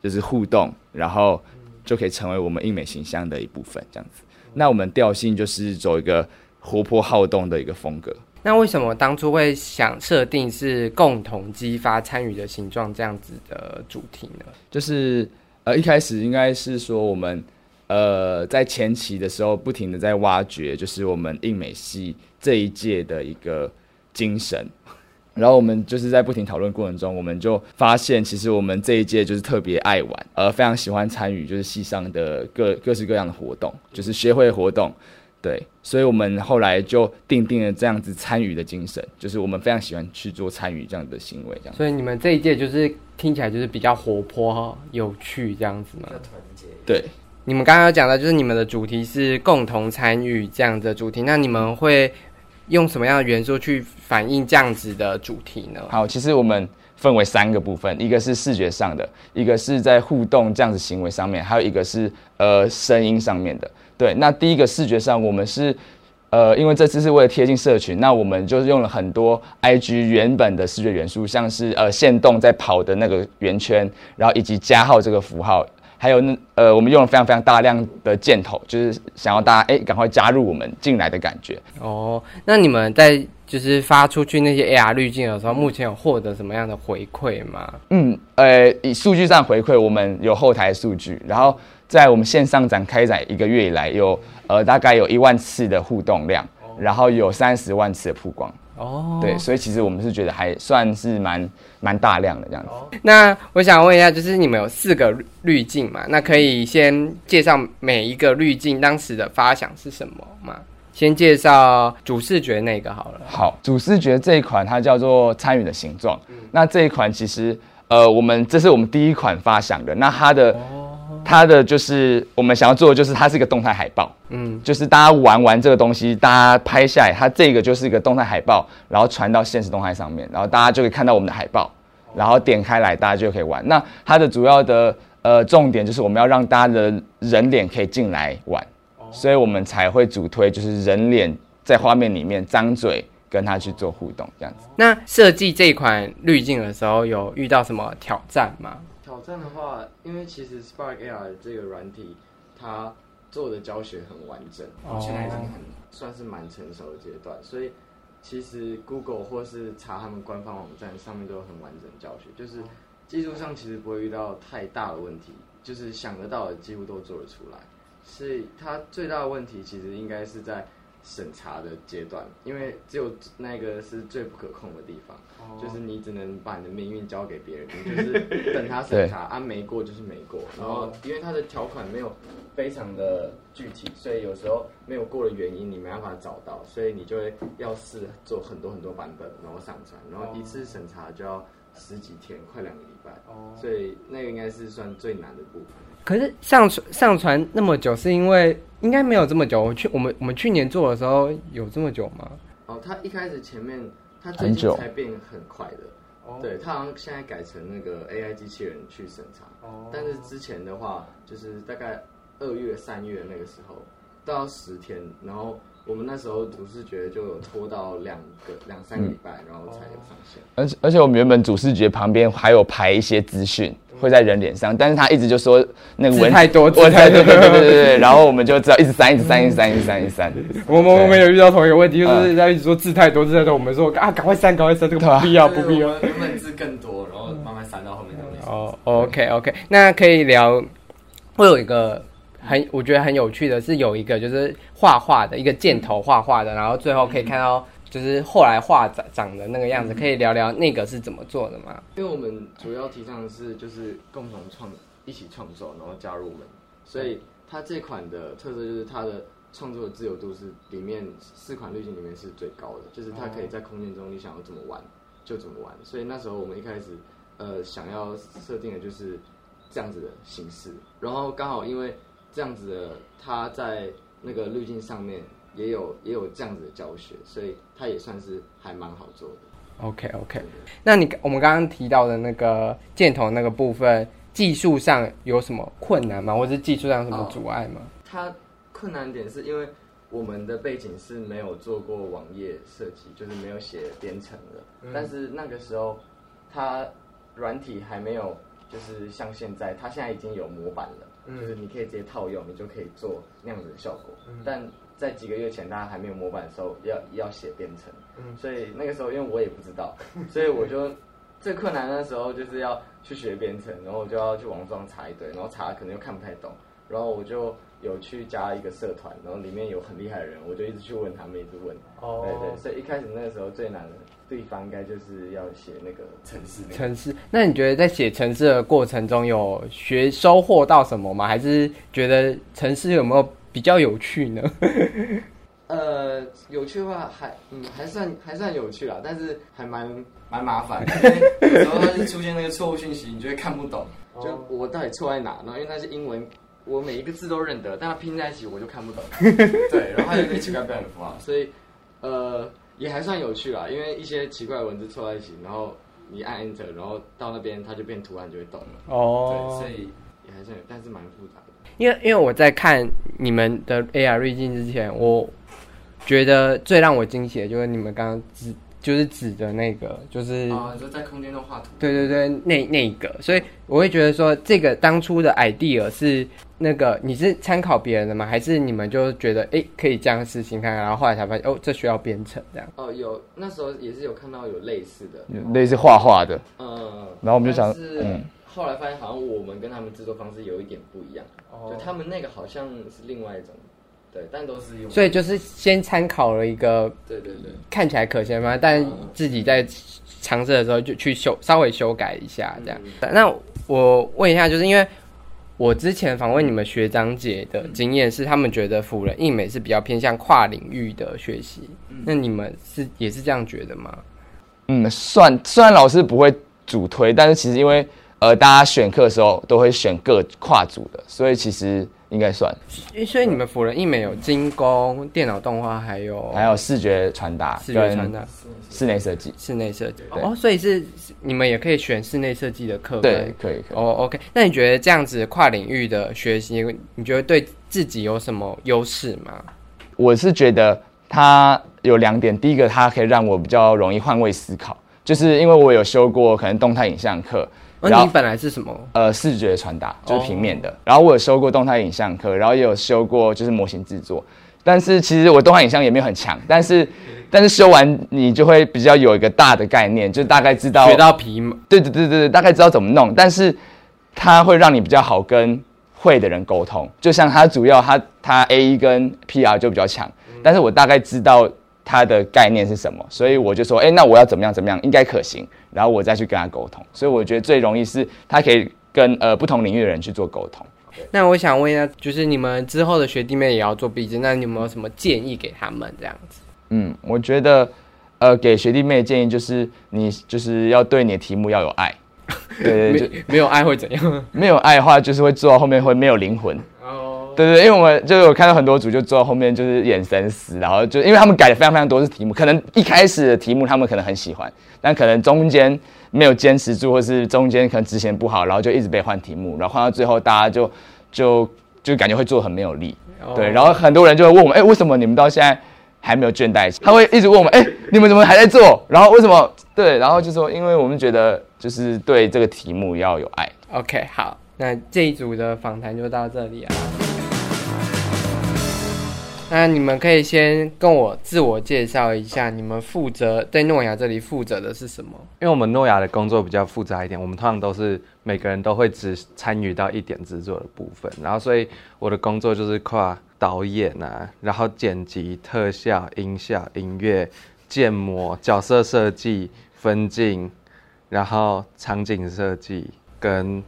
就是互动，然后就可以成为我们印美形象的一部分。这样子。那我们调性就是走一个活泼好动的一个风格。那为什么当初会想设定是共同激发参与的形状这样子的主题呢？就是呃一开始应该是说我们呃在前期的时候不停的在挖掘，就是我们印美系这一届的一个精神，然后我们就是在不停讨论过程中，我们就发现其实我们这一届就是特别爱玩，而非常喜欢参与就是系上的各各式各样的活动，就是学会活动。对，所以我们后来就定定了这样子参与的精神，就是我们非常喜欢去做参与这样的行为，这样。所以你们这一届就是听起来就是比较活泼、有趣这样子吗？团结。对，你们刚刚讲的就是你们的主题是共同参与这样的主题，那你们会用什么样的元素去反映这样子的主题呢？好，其实我们分为三个部分，一个是视觉上的，一个是在互动这样子行为上面，还有一个是呃声音上面的。对，那第一个视觉上，我们是，呃，因为这次是为了贴近社群，那我们就是用了很多 IG 原本的视觉元素，像是呃线动在跑的那个圆圈，然后以及加号这个符号，还有那呃我们用了非常非常大量的箭头，就是想要大家哎赶快加入我们进来的感觉。哦，那你们在就是发出去那些 AR 滤镜的时候，目前有获得什么样的回馈吗？嗯，呃，以数据上回馈，我们有后台数据，然后。在我们线上展开展一个月以来，有呃大概有一万次的互动量，然后有三十万次的曝光。哦，对，所以其实我们是觉得还算是蛮蛮大量的这样子。那我想问一下，就是你们有四个滤镜嘛？那可以先介绍每一个滤镜当时的发想是什么吗？先介绍主视觉那个好了。好，主视觉这一款它叫做参与的形状。那这一款其实呃，我们这是我们第一款发想的。那它的它的就是我们想要做的，就是它是一个动态海报，嗯，就是大家玩完这个东西，大家拍下来，它这个就是一个动态海报，然后传到现实动态上面，然后大家就可以看到我们的海报，然后点开来，大家就可以玩。那它的主要的呃重点就是我们要让大家的人脸可以进来玩，所以我们才会主推就是人脸在画面里面张嘴，跟他去做互动这样子。那设计这款滤镜的时候，有遇到什么挑战吗？挑战的话，因为其实 Spark AR 这个软体，它做的教学很完整，哦现在已经很算是蛮成熟的阶段，所以其实 Google 或是查他们官方网站上面都有很完整的教学，就是技术上其实不会遇到太大的问题，就是想得到的几乎都做得出来。所以它最大的问题其实应该是在审查的阶段，因为只有那个是最不可控的地方。就是你只能把你的命运交给别人，你就是等他审查，啊没过就是没过。然后因为它的条款没有非常的具体，所以有时候没有过的原因你没办法找到，所以你就会要试做很多很多版本，然后上传，然后一次审查就要十几天，快两个礼拜。哦所以那个应该是算最难的部分。可是上传上传那么久，是因为应该没有这么久。我去我们我们去年做的时候有这么久吗？哦，他一开始前面他最近很久才变很快的。对，他好像现在改成那个 AI 机器人去审查，哦但是之前的话，就是大概二月、三月那个时候，都要十天，然后我们那时候主视觉就有拖到两个、两三个礼拜，然后才有上线。而且而且我们原本主视觉旁边还有排一些资讯会在人脸上，但是他一直就说那个文字太多字文太多对对对对然后我们就知道一直删一直删一直删一直删一直删。我们我们有遇到同一个问题，就是人家一直说字太多字太多，我们说啊赶快删赶快删，这个不必要不必要。原本字更多，然后慢慢删到后面都没事。哦，OK OK，那可以聊。会有一个很我觉得很有趣的是，有一个就是画画的一个箭头画画的，然后最后可以看到就是后来画长长的那个样子，可以聊聊那个是怎么做的吗？因为我们主要提倡的是就是共同创一起创作，然后加入我们，所以它这款的特色就是它的创作的自由度是里面四款滤镜里面是最高的，就是它可以在空间中你想要怎么玩就怎么玩。所以那时候我们一开始呃想要设定的就是这样子的形式，然后刚好因为这样子的它在那个滤镜上面也有也有这样子的教学，所以它也算是还蛮好做的。OK OK，那你我们刚刚提到的那个箭头那个部分，技术上有什么困难吗？或者是技术上有什么阻碍吗？它困难点是因为我们的背景是没有做过网页设计，就是没有写编程的。但是那个时候，它软体还没有，就是像现在，它现在已经有模板了，就是你可以直接套用，你就可以做那样子的效果。但在几个月前，大家还没有模板的时候，要要写编程，所以那个时候因为我也不知道，所以我就最困难的时候就是要去学编程，然后我就要去网上查一堆，然后查可能又看不太懂，然后我就有去加一个社团，然后里面有很厉害的人，我就一直去问他们，一直问。哦。对对，所以一开始那个时候最难的地方应该就是要写那个城市那个。城市，那你觉得在写城市的过程中有学收获到什么吗？还是觉得城市有没有比较有趣呢？呃，有趣的话还嗯还算还算有趣啦，但是还蛮蛮麻烦的，因为有时候它是出现那个错误讯息，你就会看不懂，就我到底错在哪？然后因为那是英文，我每一个字都认得，但它拼在一起我就看不懂。对，然后还有一些奇怪标点符号，所以呃也还算有趣啦，因为一些奇怪的文字凑在一起，然后你按 Enter，然后到那边它就变图案就会动了。哦对，哦所以也还算有，但是蛮复杂的。因为因为我在看你们的 AR 滤镜之前，我觉得最让我惊喜的就是你们刚刚指就是指的那个，就是、啊，就在空间中画图。对对对，那那一个，所以我会觉得说，这个当初的 idea 是那个你是参考别人的吗？还是你们就觉得哎、诶可以这样试行看看，然后后来才发现哦，这需要编程这样。哦，有那时候也是有看到有类似的，类似画画的，嗯，然后我们就想是嗯。后来发现好像我们跟他们制作方式有一点不一样，哦。就他们那个好像是另外一种，对，但都是用，所以就是先参考了一个对对对，看起来可行吗？但自己在尝试的时候就去修稍微修改一下这样。那我问一下，就是因为我之前访问你们学长姐的经验是，他们觉得辅仁印美是比较偏向跨领域的学习，那你们是也是这样觉得吗？嗯，算虽然老师不会主推，但是其实因为呃大家选课的时候都会选各跨组的，所以其实应该算，所以你们辅仁一美有精工、电脑动画，还有还有视觉传达、视觉传达、室内设计，室内设计。对。哦，所以是你们也可以选室内设计的课对，可以可以。哦，OK，那你觉得这样子跨领域的学习，你觉得对自己有什么优势吗？我是觉得它有两点，第一个它可以让我比较容易换位思考，就是因为我有修过可能动态影像课，然后那你本来是什么？呃视觉传达就是平面的，然后我有修过动态影像课，然后也有修过就是模型制作，但是其实我动态影像也没有很强，但是但是修完你就会比较有一个大的概念，就大概知道学到皮毛对对对对对，大概知道怎么弄，但是它会让你比较好跟会的人沟通。就像它主要它它 A E 跟 P R 就比较强，但是我大概知道它的概念是什么，所以我就说，哎、那我要怎么样怎么样应该可行，然后我再去跟他沟通。所以我觉得最容易是他可以跟呃不同领域的人去做沟通。那我想问一下，就是你们之后的学弟妹也要做毕制，那你有没有什么建议给他们这样子？嗯，我觉得呃给学弟妹的建议就是你就是要对你的题目要有爱。对 没有爱会怎样？没有爱的话，就是会做到后面会没有灵魂。哦，对对，因为我们就我看到很多组就坐到后面就是眼神死，然后就因为他们改了非常非常多次题目，可能一开始的题目他们可能很喜欢，但可能中间没有坚持住，或是中间可能执行不好，然后就一直被换题目，然后换到最后大家就就就感觉会做很没有力。对，然后很多人就会问我们，哎、为什么你们到现在还没有倦怠期？他会一直问我们，哎、你们怎么还在做？然后为什么？对，然后就说，因为我们觉得就是对这个题目要有爱。OK，好，那这一组的访谈就到这里啊。那你们可以先跟我自我介绍一下，你们负责在诺亚这里负责的是什么？因为我们诺亚的工作比较复杂一点，我们通常都是每个人都会只参与到一点制作的部分，然后所以我的工作就是跨导演啊，然后剪辑、特效、音效、音乐、建模、角色设计、分镜，然后场景设计跟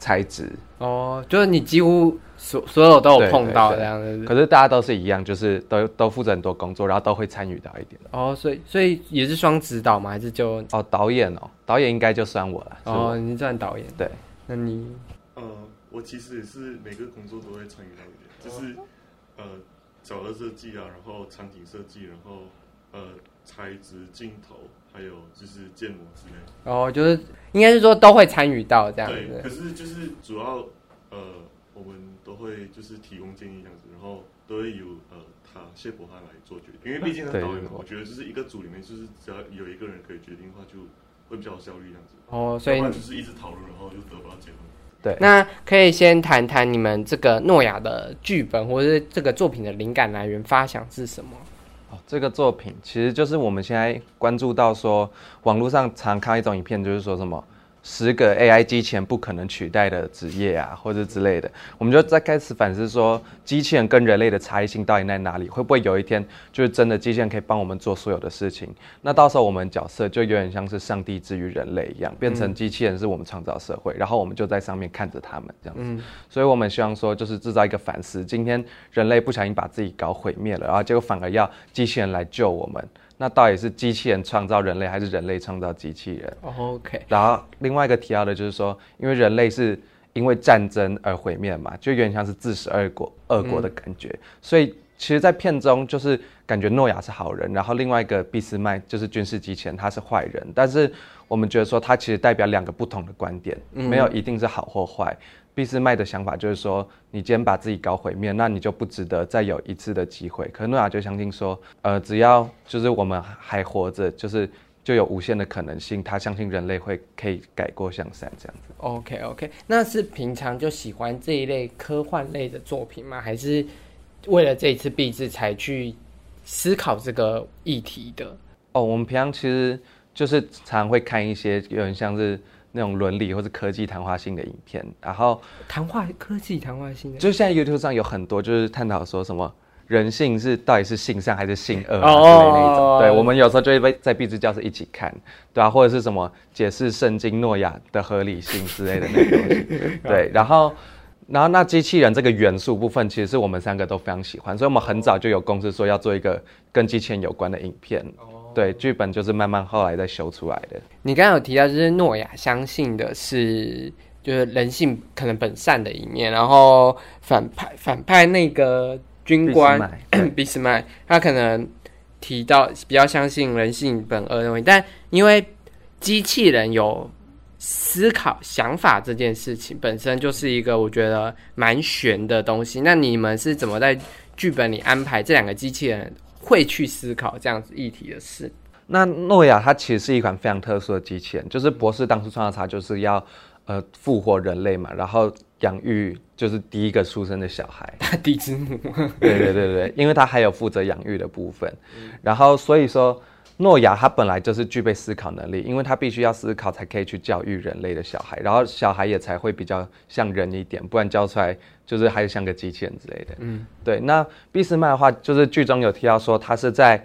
材质。哦，就是你几乎所所有都有碰到这样子。可是大家都是一样，就是都都负责很多工作，然后都会参与到一点。哦，所以所以也是双指导吗？还是就哦，导演哦，导演应该就算我了。哦，你算导演？对。那你呃，我其实也是每个工作都会参与到一点，就是呃角色设计啊，然后场景设计，然后呃材质、镜头，还有就是建模之类的。哦，就是应该是说都会参与到这样对，可。是就是主要呃我们都会就是提供建议这样子，然后都会由呃他谢伯他来做决定，因为毕竟是对导演嘛，我我觉得就是一个组里面就是只要有一个人可以决定的话，就会比较有效率这样子。哦，所以就是一直讨论，然后就得不到结论。对，那可以先谈谈你们这个诺亚的剧本或者是这个作品的灵感来源、发想是什么？哦，这个作品其实就是我们现在关注到说，网络上常看一种影片，就是说什么十个 AI 机器人不可能取代的职业啊，或者之类的，我们就在开始反思说，机器人跟人类的差异性到底在哪里？会不会有一天就是真的机器人可以帮我们做所有的事情？那到时候我们角色就有点像是上帝之于人类一样，变成机器人是我们创造社会，然后我们就在上面看着他们这样子。所以我们希望说，就是制造一个反思。今天人类不小心把自己搞毁灭了，然后结果反而要机器人来救我们。那到底是机器人创造人类，还是人类创造机器人？哦 OK，然后另外一个提到的就是说，因为人类是因为战争而毁灭嘛，就有点像是自食恶果恶果的感觉。所以其实，在片中就是感觉诺亚是好人，然后另外一个俾斯麦就是军事机器人，他是坏人。但是我们觉得说，他其实代表两个不同的观点，没有一定是好或坏。俾斯麦的想法就是说，你今天把自己搞毁灭，那你就不值得再有一次的机会。可是诺亚就相信说，呃，只要就是我们还活着，就是就有无限的可能性。他相信人类会可以改过向善，这样子。OK OK，那是平常就喜欢这一类科幻类的作品吗？还是为了这一次毕制才去思考这个议题的？哦，我们平常其实就是常会看一些有点像是那种伦理或是科技谈话性的影片，然后谈话科技谈话性的，就现在 YouTube 上有很多就是探讨说什么人性是到底是性善还是性恶啊哦之类的那种。对，我们有时候就会被在壁纸教室一起看，对啊，或者是什么解释圣经诺亚的合理性之类的那个东西。对，然后。然后那机器人这个元素部分，其实是我们三个都非常喜欢，所以我们很早就有公司说要做一个跟机器人有关的影片。对，剧本就是慢慢后来再修出来的。你刚刚有提到，就是诺亚相信的是就是人性可能本善的一面，然后反派反派那个军官 俾斯麦，他可能提到比较相信人性本恶的东西，但因为机器人有思考想法这件事情本身就是一个我觉得蛮悬的东西。那你们是怎么在剧本里安排这两个机器人会去思考这样子议题的事。那诺亚它其实是一款非常特殊的机器人，就是博士当初创造它就是要呃复活人类嘛，然后养育就是第一个出生的小孩。大地之母，对对对对，因为它还有负责养育的部分，然后所以说诺亚他本来就是具备思考能力，因为他必须要思考才可以去教育人类的小孩，然后小孩也才会比较像人一点，不然教出来就是还是像个机器人之类的。嗯，对。那俾斯麦的话，就是剧中有提到说他是在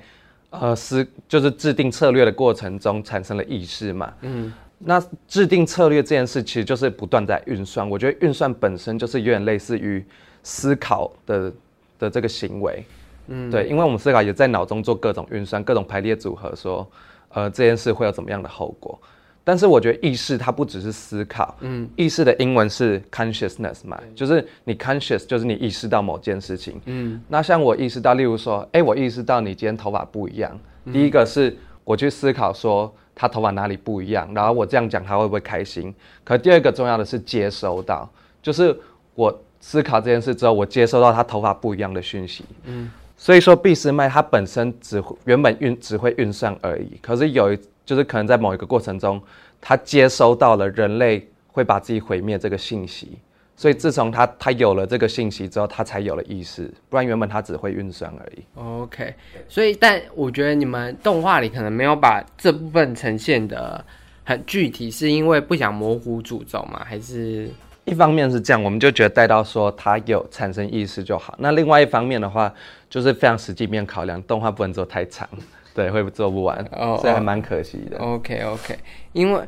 呃思就是制定策略的过程中产生了意识嘛。嗯。那制定策略这件事，其实就是不断在运算。我觉得运算本身就是有点类似于思考的的这个行为。嗯，对，因为我们思考也在脑中做各种运算、各种排列组合，说，呃，这件事会有怎么样的后果。但是我觉得意识它不只是思考，嗯，意识的英文是 consciousness 嘛，就是你 conscious 就是你意识到某件事情，嗯，那像我意识到，例如说，哎，我意识到你今天头发不一样，第一个是我去思考说他头发哪里不一样，然后我这样讲他会不会开心？可第二个重要的是接收到，就是我思考这件事之后，我接收到他头发不一样的讯息，嗯，所以说俾斯麦它本身只会原本运只会运算而已，可是有一就是可能在某一个过程中，他接收到了人类会把自己毁灭这个信息，所以自从他他有了这个信息之后，他才有了意识，不然原本他只会运算而已。OK，所以但我觉得你们动画里可能没有把这部分呈现的很具体，是因为不想模糊诅咒吗？还是一方面是这样，我们就觉得带到说他有产生意识就好。那另外一方面的话，就是非常实际面考量，动画不能做太长，对，会做不完，哦所以还蛮可惜的。OK OK，因为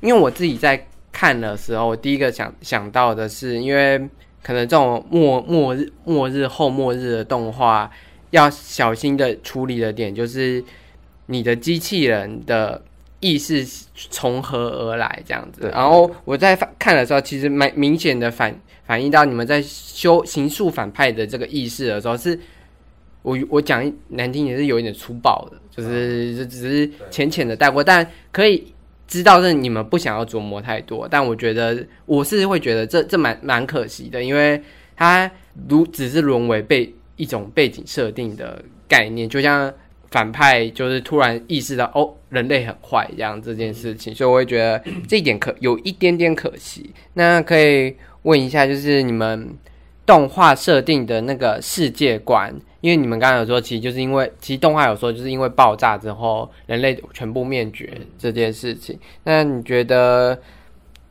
因为我自己在看的时候，我第一个想想到的是，因为可能这种末末日末日后末日的动画，要小心的处理的点就是你的机器人的意识从何而来这样子。然后我在看的时候，其实蛮明显的反反映到你们在修刑诉反派的这个意识的时候是。我我讲难听也是有一点粗暴的，就是这只是浅浅的带过，但可以知道是你们不想要琢磨太多。但我觉得我是会觉得这这蛮蛮可惜的，因为它如只是沦为被一种背景设定的概念，就像反派就是突然意识到哦人类很坏这样这件事情，所以我会觉得这一点可有一点点可惜。那可以问一下，就是你们动画设定的那个世界观，因为你们刚刚有说，其实就是因为其实动画有说，就是因为爆炸之后人类全部灭绝这件事情。那你觉得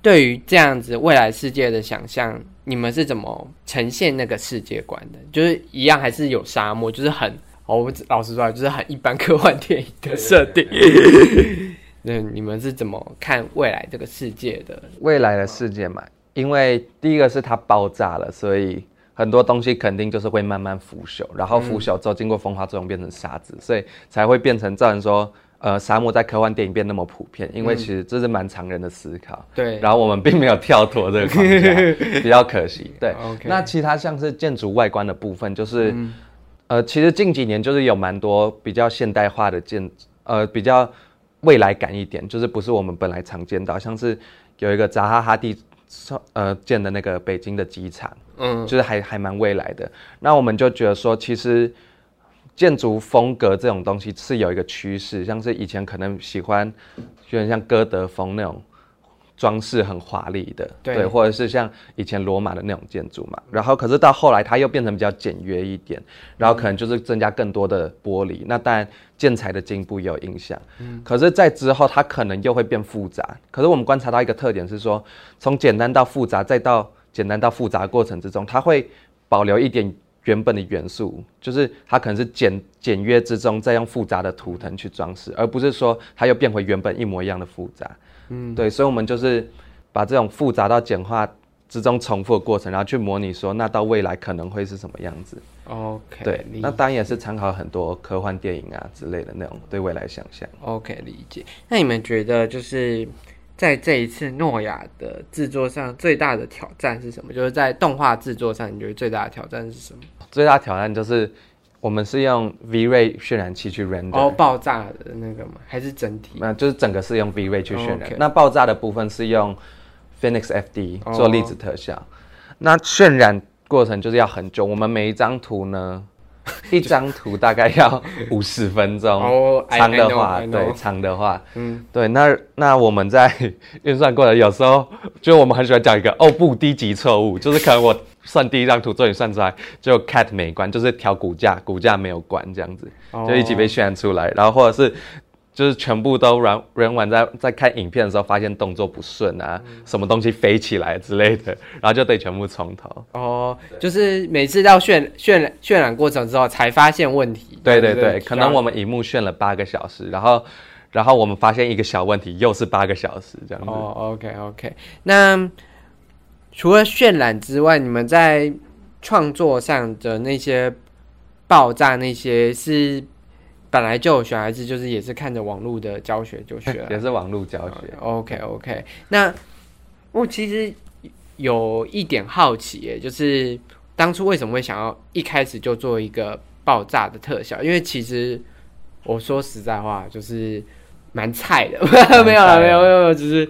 对于这样子未来世界的想象，你们是怎么呈现那个世界观的？就是一样还是有沙漠，就是很哦，我老实说，就是很一般科幻电影的设定。那你们是怎么看未来这个世界的？未来的世界嘛，因为第一个是它爆炸了，所以很多东西肯定就是会慢慢腐朽，然后腐朽之后经过风化作用变成沙子，所以才会变成造成说，呃，沙漠在科幻电影变那么普遍。因为其实这是蛮常人的思考，对，然后我们并没有跳脱这个框架，比较可惜。对 OK 那其他像是建筑外观的部分，就是、呃，其实近几年就是有蛮多比较现代化的建，呃，比较未来感一点，就是不是我们本来常见到，像是有一个扎哈哈蒂呃建的那个北京的机场，嗯就是还还蛮未来的。那我们就觉得说，其实建筑风格这种东西是有一个趋势，像是以前可能喜欢有点像歌德风那种装饰很华丽的，对或者是像以前罗马的那种建筑嘛。然后可是到后来它又变成比较简约一点，然后可能就是增加更多的玻璃。那当然建材的进步也有影响，嗯可是，在之后它可能又会变复杂。可是我们观察到一个特点是说，从简单到复杂，再到简单到复杂的过程之中，它会保留一点原本的元素，就是它可能是简简约之中再用复杂的图腾去装饰，而不是说它又变回原本一模一样的复杂。嗯，对，所以我们就是把这种复杂到简化之中重复的过程，然后去模拟说，那到未来可能会是什么样子。，OK，对，那当然也是参考很多科幻电影啊之类的那种对未来想象。OK，理解。那你们觉得就是在这一次诺亚的制作上最大的挑战是什么？就是在动画制作上，你觉得最大的挑战是什么？最大挑战就是我们是用 V-Ray 渲染器去 render，哦，爆炸的那个吗？还是整体？那就是整个是用 V-Ray 去渲染。那爆炸的部分是用 Phoenix FD 哦做粒子特效。那渲染过程就是要很久，我们每一张图呢，一张图大概要 五十分钟，哦长的话对长的话，嗯，对，那那我们在 运算过程有时候，就我们很喜欢讲一个哦不低级错误，就是可能我算第一张图，终于算出来就 cat 没关，就是调骨架，骨架没有关这样子，就一起被渲染出来，然后或者是。就是全部都人人完在在看影片的时候，发现动作不顺啊，什么东西飞起来之类的，然后就得全部从头。哦，就是每次到渲渲染渲染过程之后才发现问题。对对对，可能我们荧幕渲了八个小时，然后然后我们发现一个小问题，又是八个小时这样子。哦，OK OK，那除了渲染之外，你们在创作上的那些爆炸那些是本来就有学，还是就是也是看着网络的教学就学了？也是网络教学。OK OK，那我其实有一点好奇耶，就是当初为什么会想要一开始就做一个爆炸的特效？因为其实我说实在话，就是蛮菜的，没有了，没有没有，没有就是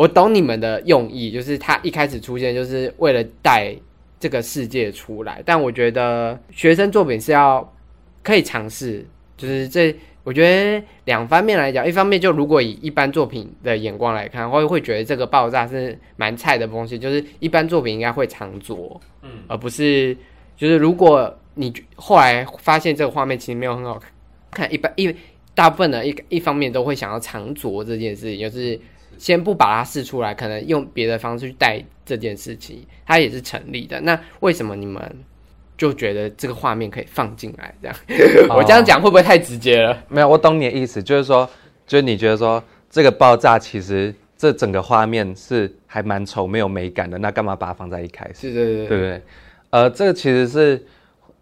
我懂你们的用意，就是他一开始出现就是为了带这个世界出来，但我觉得学生作品是要可以尝试，就是这。我觉得两方面来讲，一方面就如果以一般作品的眼光来看，会会觉得这个爆炸是蛮菜的东西，就是一般作品应该会常做，嗯，而不是就是如果你后来发现这个画面其实没有很好看，看一般一大部分的一一方面都会想要常着这件事情，就是先不把它试出来，可能用别的方式去带这件事情，它也是成立的。那为什么你们就觉得这个画面可以放进来？这样，我这样讲会不会太直接了？没有，我懂你的意思，就是说，就是你觉得说这个爆炸其实这整个画面是还蛮丑、没有美感的，那干嘛把它放在一开始？是对对对不对？呃，这个其实是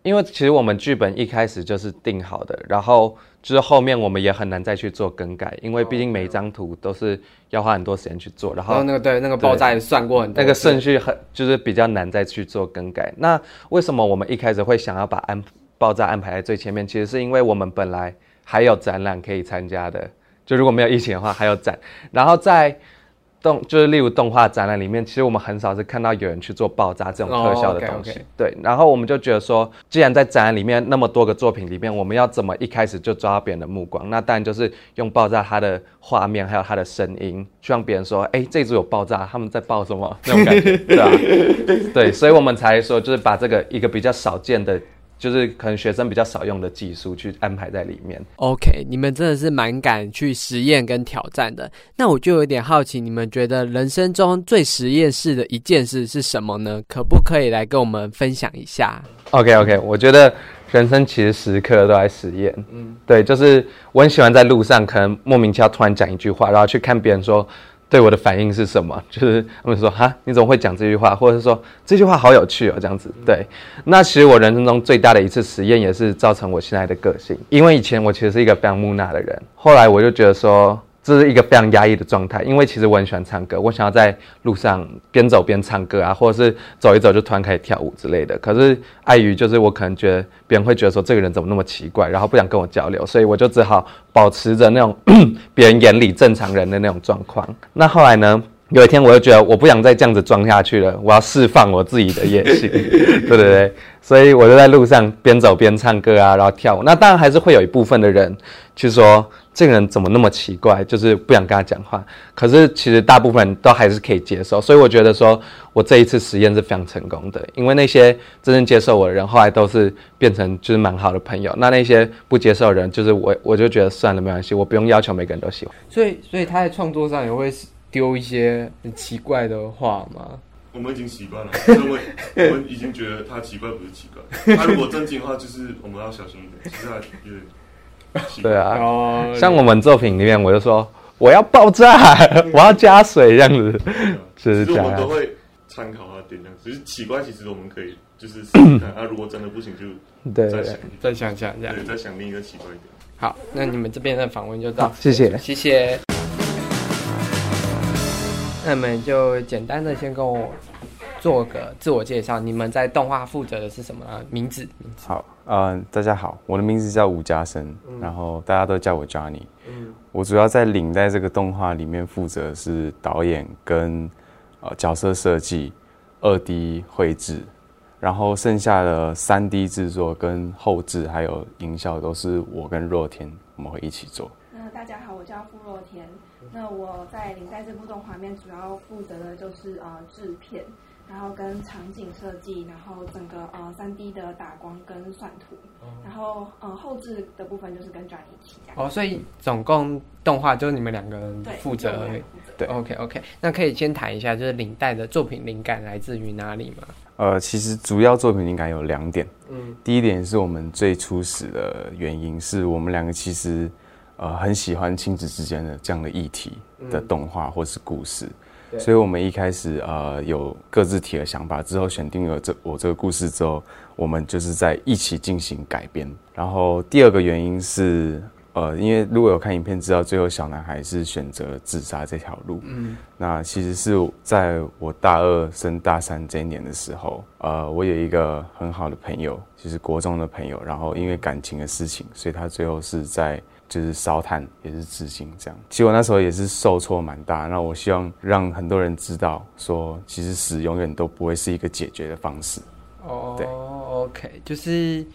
因为其实我们剧本一开始就是定好的，然后就是后面我们也很难再去做更改，因为毕竟每一张图都是要花很多时间去做，然然后后那个对那个爆炸也算过很多，那个顺序很就是比较难再去做更改。那为什么我们一开始会想要把安爆炸安排在最前面？其实是因为我们本来还有展览可以参加的，就如果没有疫情的话还有展，然后在动就是例如动画展览里面，其实我们很少是看到有人去做爆炸这种特效的东西。对，然后我们就觉得说，既然在展览里面那么多个作品里面，我们要怎么一开始就抓到别人的目光？那当然就是用爆炸它的画面还有它的声音，去让别人说，哎，这组有爆炸，他们在爆什么那种感觉，对吧、对，所以我们才说，就是把这个一个比较少见的。就是可能学生比较少用的技术去安排在里面。OK，你们真的是蛮敢去实验跟挑战的。那我就有点好奇，你们觉得人生中最实验室的一件事是什么呢？可不可以来跟我们分享一下？OK OK，我觉得人生其实时刻都在实验。嗯，对，就是我很喜欢在路上可能莫名其妙突然讲一句话，然后去看别人说对我的反应是什么，就是他们说哈你怎么会讲这句话，或者是说这句话好有趣哦这样子。对，那其实我人生中最大的一次实验也是造成我现在的个性，因为以前我其实是一个非常木讷的人，后来我就觉得说。这是一个非常压抑的状态，因为其实我很喜欢唱歌，我想要在路上边走边唱歌啊，或者是走一走就突然开始跳舞之类的。可是碍于就是我可能觉得别人会觉得说这个人怎么那么奇怪，然后不想跟我交流，所以我就只好保持着那种 别人眼里正常人的那种状况。那后来呢？有一天我就觉得我不想再这样子装下去了，我要释放我自己的野性，对对对，所以我就在路上边走边唱歌啊，然后跳舞。那当然还是会有一部分的人去说这个人怎么那么奇怪，就是不想跟他讲话。可是其实大部分人都还是可以接受，所以我觉得说我这一次实验是非常成功的，因为那些真正接受我的人后来都是变成就是蛮好的朋友。那那些不接受的人，就是我我就觉得算了没关系，我不用要求每个人都喜欢。所以，所以他在创作上也会丢一些很奇怪的话吗？我们已经习惯了，因为我们已经觉得他奇怪不是奇怪，他如果正经的话，就是我们要小心一点。其实他有点奇怪对啊，哦像我们作品里面，我就说我要爆炸，我要加水这样子，就是其实这。我们都会参考他点这样，只是奇怪，其实我们可以就是试试看。他 如果真的不行，就再想，再想想这样。对，再想另一个奇怪一点。好，那你们这边的访问就到好，谢谢。谢谢。那你们就简单的先跟我做个自我介绍，你们在动画负责的是什么啊名字？名字好，呃，大家好，我的名字叫吴嘉生，然后大家都叫我 Johnny。嗯我主要在领在这个动画里面负责是导演跟呃角色设计、二 D 绘制，然后剩下的三 D 制作跟后置还有营销都是我跟若天我们会一起做。那大家好，我叫傅若田。那我在领带这部动画里面主要负责的就是呃制片，然后跟场景设计，然后整个呃三 D 的打光跟算图，然后呃后置的部分就是跟 Johnny 一起这样。哦，所以总共动画就是你们两个人负责。对，OK OK，那可以先谈一下，就是领带的作品灵感来自于哪里吗？呃，其实主要作品灵感有两点。嗯第一点是我们最初始的原因，是我们两个其实呃很喜欢亲子之间的这样的议题的动画或是故事，对所以我们一开始呃有各自提了想法，之后选定了这我这个故事之后，我们就是在一起进行改编。然后第二个原因是。呃，因为如果有看影片知道，最后小男孩是选择自杀这条路。嗯那其实是在我大二升大三这一年的时候，呃，我有一个很好的朋友，就是国中的朋友，然后因为感情的事情，所以他最后是在就是烧炭，也是自尽这样。其实我那时候也是受挫蛮大，那我希望让很多人知道，说其实死永远都不会是一个解决的方式。哦对，OK，就是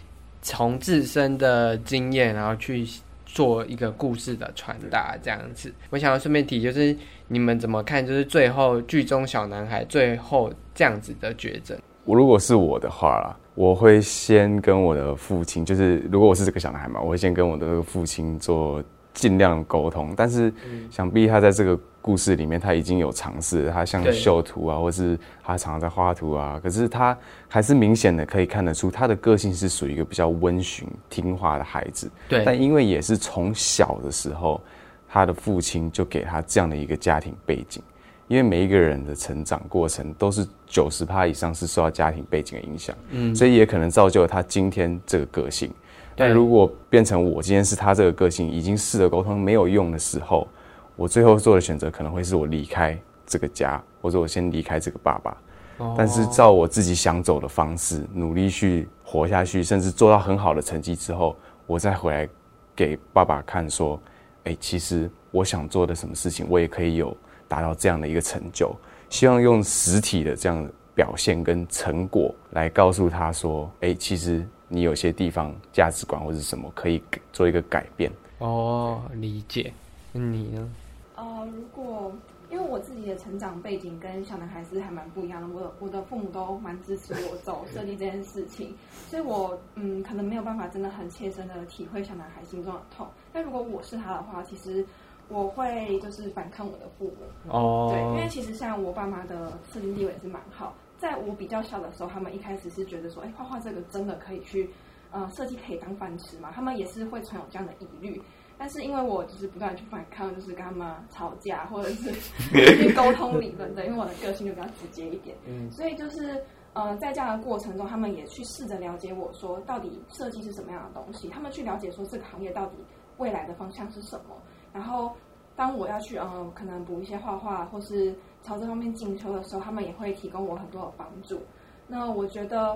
从自身的经验，然后去做一个故事的传达，这样子。我想要顺便提，就是你们怎么看？就是最后剧中小男孩最后这样子的抉择。我如果是我的话啦，我会先跟我的父亲，就是如果我是这个小男孩嘛，我会先跟我的这个父亲做尽量沟通。但是想必他在这个故事里面，他已经有尝试，他像对秀图啊，或是他常常在画图啊，可是他还是明显的可以看得出他的个性是属于一个比较温驯、听话的孩子。对但因为也是从小的时候，他的父亲就给他这样的一个家庭背景。因为每一个人的成长过程都是九十趴以上是受到家庭背景的影响，嗯所以也可能造就了他今天这个个性。但如果变成我今天是他这个个性，已经试着沟通没有用的时候，我最后做的选择可能会是我离开这个家，或者我先离开这个爸爸。哦但是照我自己想走的方式，努力去活下去，甚至做到很好的成绩之后，我再回来给爸爸看，说，哎、其实我想做的什么事情，我也可以有达到这样的一个成就。希望用实体的这样的表现跟成果来告诉他说，哎、其实你有些地方价值观或者是什么可以做一个改变。哦，理解。嗯你呢？呃，如果因为我自己的成长背景跟小男孩是还蛮不一样的，我的我的父母都蛮支持我走设计这件事情，所以我嗯可能没有办法真的很切身的体会小男孩心中的痛。但如果我是他的话，其实我会就是反抗我的父母，哦，对，因为其实像我爸妈的社经地位也是蛮好，在我比较小的时候，他们一开始是觉得说，哎，画画这个真的可以去，呃，设计可以当饭吃嘛？他们也是会存有这样的疑虑。但是因为我就是不断去反抗，就是跟他们吵架，或者是 去沟通理论的，因为我的个性就比较直接一点，嗯所以就是呃，在这样的过程中，他们也去试着了解我说，到底设计是什么样的东西，他们去了解说这个行业到底未来的方向是什么，然后当我要去呃可能补一些画画或是朝这方面进修的时候，他们也会提供我很多的帮助。那我觉得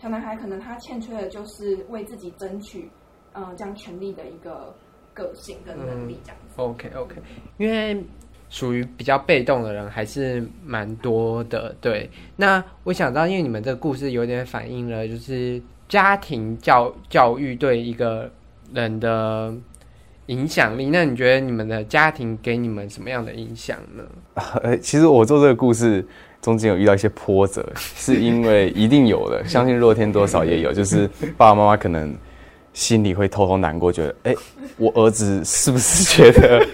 小男孩可能他欠缺的就是为自己争取呃这样权利的一个个性跟能力这样子。OK OK，因为属于比较被动的人还是蛮多的。对，那我想到，因为你们这个故事有点反映了，就是家庭教教育对一个人的影响力。那你觉得你们的家庭给你们什么样的影响呢？呃，其实我做这个故事中间有遇到一些波折，是因为一定有的，相信若天多少也有，就是爸爸妈妈可能心里会偷偷难过，觉得哎、我儿子是不是觉得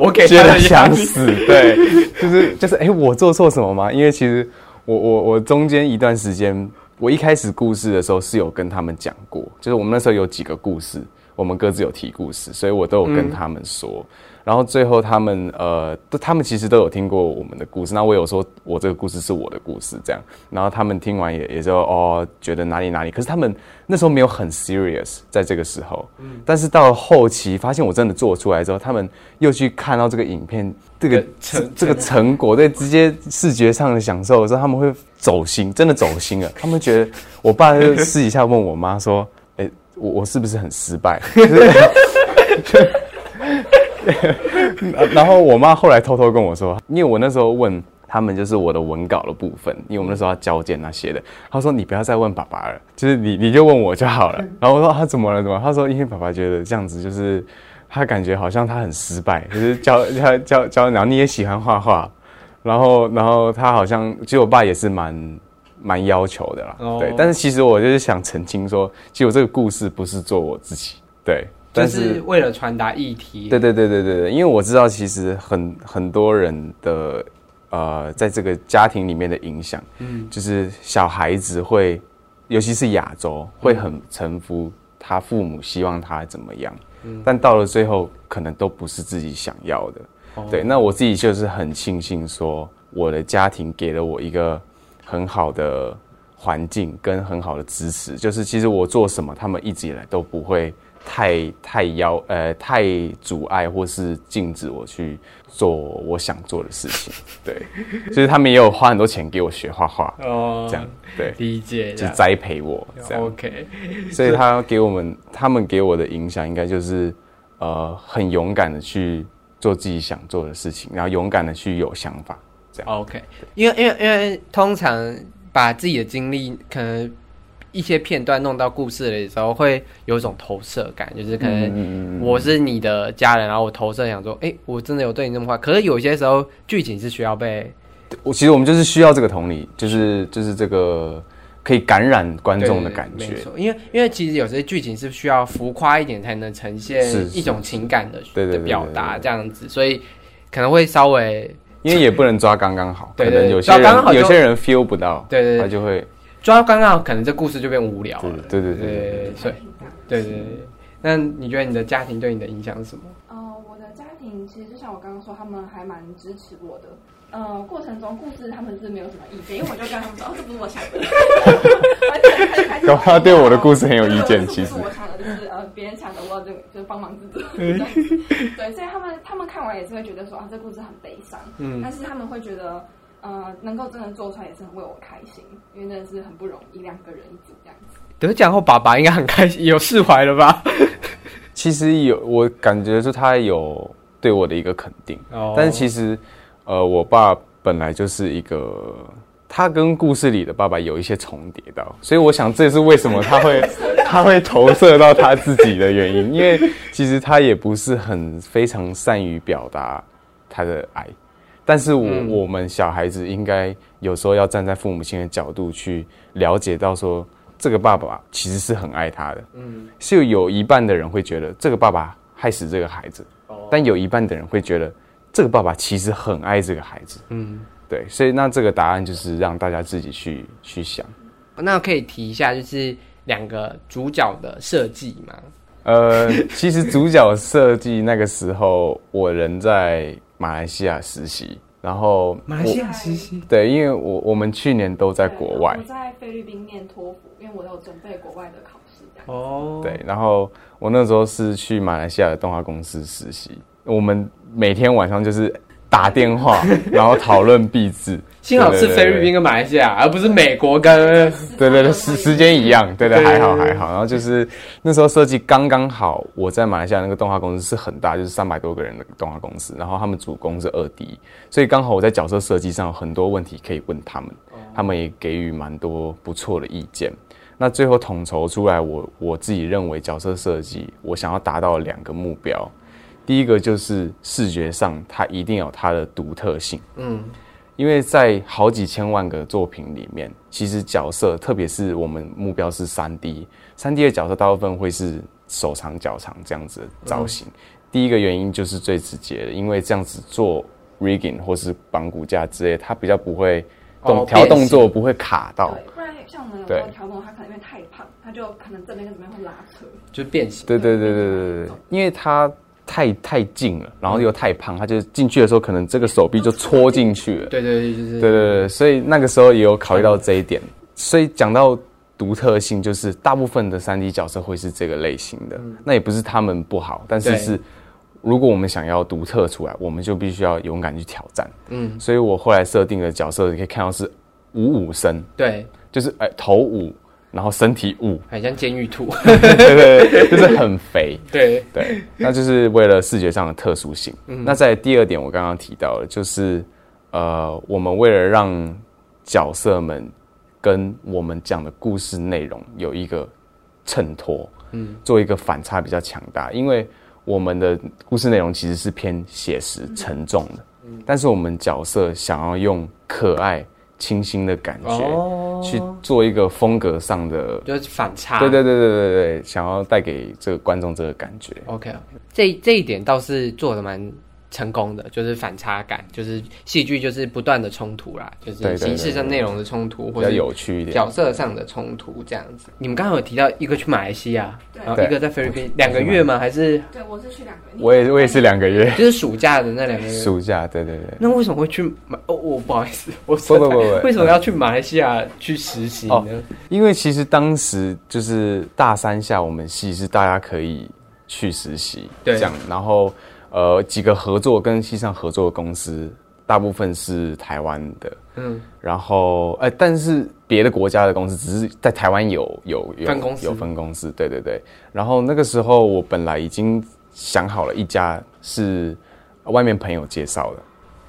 我给觉得他想死？对，就是就是哎、我做错什么吗？因为其实我我我中间一段时间，我一开始故事的时候是有跟他们讲过，就是我们那时候有几个故事，我们各自有提故事，所以我都有跟嗯他们说。然后最后他们呃，都他们其实都有听过我们的故事。那我有说我这个故事是我的故事，这样。然后他们听完也也就哦，觉得哪里哪里。可是他们那时候没有很 serious，在这个时候。但是到了后期，发现我真的做出来之后，他们又去看到这个影片，这个成这个成果，对，直接视觉上的享受的时候，他们会走心，真的走心了。他们觉得，我爸就私底下问我妈说：“哎、我我是不是很失败？” 然后我妈后来偷偷跟我说，因为我那时候问他们就是我的文稿的部分，因为我们那时候要交件那些的。她说你不要再问爸爸了，就是你你就问我就好了。然后我说他怎么了怎么了？他说因为爸爸觉得这样子就是他感觉好像他很失败，就是教教教教，然后你也喜欢画画，然后然后他好像其实我爸也是蛮蛮要求的啦，哦对。但是其实我就是想澄清说，其实我这个故事不是做我自己，对。就但是为了传达议题。对对对对对对，因为我知道其实很很多人的呃，在这个家庭里面的影响，嗯就是小孩子会，尤其是亚洲，会很臣服他父母希望他怎么样，嗯但到了最后可能都不是自己想要的。哦对，那我自己就是很庆幸说，我的家庭给了我一个很好的环境跟很好的支持，就是其实我做什么，他们一直以来都不会太太要呃太阻碍或是禁止我去做我想做的事情。对，就是他们也有花很多钱给我学画画，哦这样。对，理解就栽培我这样。OK，所以他给我们，他们给我的影响应该就是，呃，很勇敢的去做自己想做的事情，然后勇敢的去有想法，这样。OK，因为因为因为通常把自己的经历可能一些片段弄到故事里的时候，会有一种投射感，就是可能嗯我是你的家人，然后我投射想说，哎、我真的有对你这么坏。可是有些时候剧情是需要被我其实我们就是需要这个同理，就是就是这个可以感染观众的感觉因为因为其实有些剧情是需要浮夸一点才能呈现一种情感的表达，这样子，所以可能会稍微因为也不能抓刚刚好，对对可能有些抓刚好就人有些人 feel 不到，对对对他就会抓刚刚好，可能这故事就变无聊了。对对对对对对，所以对对对。那你觉得你的家庭对你的影响是什么？呃，我的家庭其实就像我刚刚说，他们还蛮支持我的。呃，过程中故事他们是没有什么意见，因为我就跟他们说，哦，这不是我想的。而且开始开始搞不好对我的故事很有意见其实是我想的，就是呃别人想的，我就就是帮忙自己。对，所以他们他们看完也是会觉得说啊，这故事很悲伤，嗯但是他们会觉得呃能够真的做出来也是很为我开心，因为真的是很不容易，两个人一组这样子。得奖后，爸爸应该很开心，有释怀了吧？其实有，我感觉是他有对我的一个肯定，哦但是其实，呃，我爸本来就是一个，他跟故事里的爸爸有一些重叠到，所以我想这也是为什么他会 他会投射到他自己的原因，因为其实他也不是很非常善于表达他的爱，但是我、嗯。我们小孩子应该有时候要站在父母亲的角度去了解到说，这个爸爸其实是很爱他的，嗯，是有一半的人会觉得这个爸爸害死这个孩子，哦。但有一半的人会觉得这个爸爸其实很爱这个孩子。嗯，对，所以那这个答案就是让大家自己去去想。那可以提一下，就是两个主角的设计吗？呃，其实主角设计那个时候，我人在马来西亚实习，然后马来西亚实习，对，因为我我们去年都在国外我，在菲律宾念托福，因为我有准备国外的考试这样。哦，对，然后我那时候是去马来西亚的动画公司实习，我们每天晚上就是打电话，然后讨论壁纸。幸好是菲律宾跟马来西亚，而不是美国跟对对对，时时间一样，对对，对还好还好。然后就是那时候设计刚刚好，我在马来西亚那个动画公司是很大，就是三百多个人的动画公司，然后他们主攻是二 D，所以刚好我在角色设计上有很多问题可以问他们，他们也给予蛮多不错的意见。那最后统筹出来我，我自己认为角色设计我想要达到的两个目标，第一个就是视觉上它一定有它的独特性。嗯因为在好几千万个作品里面，其实角色，特别是我们目标是三 D，三 D 的角色大部分会是手长脚长这样子的造型。第一个原因就是最直接的，因为这样子做 rigging 或是绑骨架之类，它比较不会动哦调、动作不会卡到。对，不然像我们有时对候调动，他可能因为太胖，它就可能这边跟这边会拉扯。就是变形。对对对对对对对，因为它太太近了，然后又太胖，他就进去的时候可能这个手臂就戳进去了。对对对，就是对对对，所以那个时候也有考虑到这一点。所以讲到独特性，就是大部分的三 D 角色会是这个类型的，那也不是他们不好，但是是如果我们想要独特出来，我们就必须要勇敢去挑战。嗯，所以我后来设定的角色，你可以看到是五五身，对，就是哎、头五，然后身体五，很像监狱兔。对对对，就是很肥。对，对，那就是为了视觉上的特殊性。那在第二点，我刚刚提到的，就是呃，我们为了让角色们跟我们讲的故事内容有一个衬托，嗯，做一个反差比较强大，因为我们的故事内容其实是偏写实沉重的，但是我们角色想要用可爱清新的感觉、哦去做一个风格上的，就是反差。对对对对对对，想要带给这个观众这个感觉。OK，这这一点倒是做的蛮成功的，就是反差感，就是戏剧就是不断的冲突啦，就是形式上内容的冲突，或者有趣一点角色上的冲突这样子。你们刚刚有提到一个去马来西亚，对然后一个在菲律宾，两个月吗？还是对，我是去两个月。我也我也是两个月，就是暑假的那两个月？暑假，对对对。那为什么会去马？哦，我不好意思，我不不不不为什么要去马来西亚去实习呢？哦因为其实当时就是大三下，我们系是大家可以去实习，对这样，然后呃几个合作跟西上合作的公司，大部分是台湾的，嗯，然后呃，但是别的国家的公司只是在台湾有有有分公司。有分公司，对对对。然后那个时候我本来已经想好了一家是外面朋友介绍的，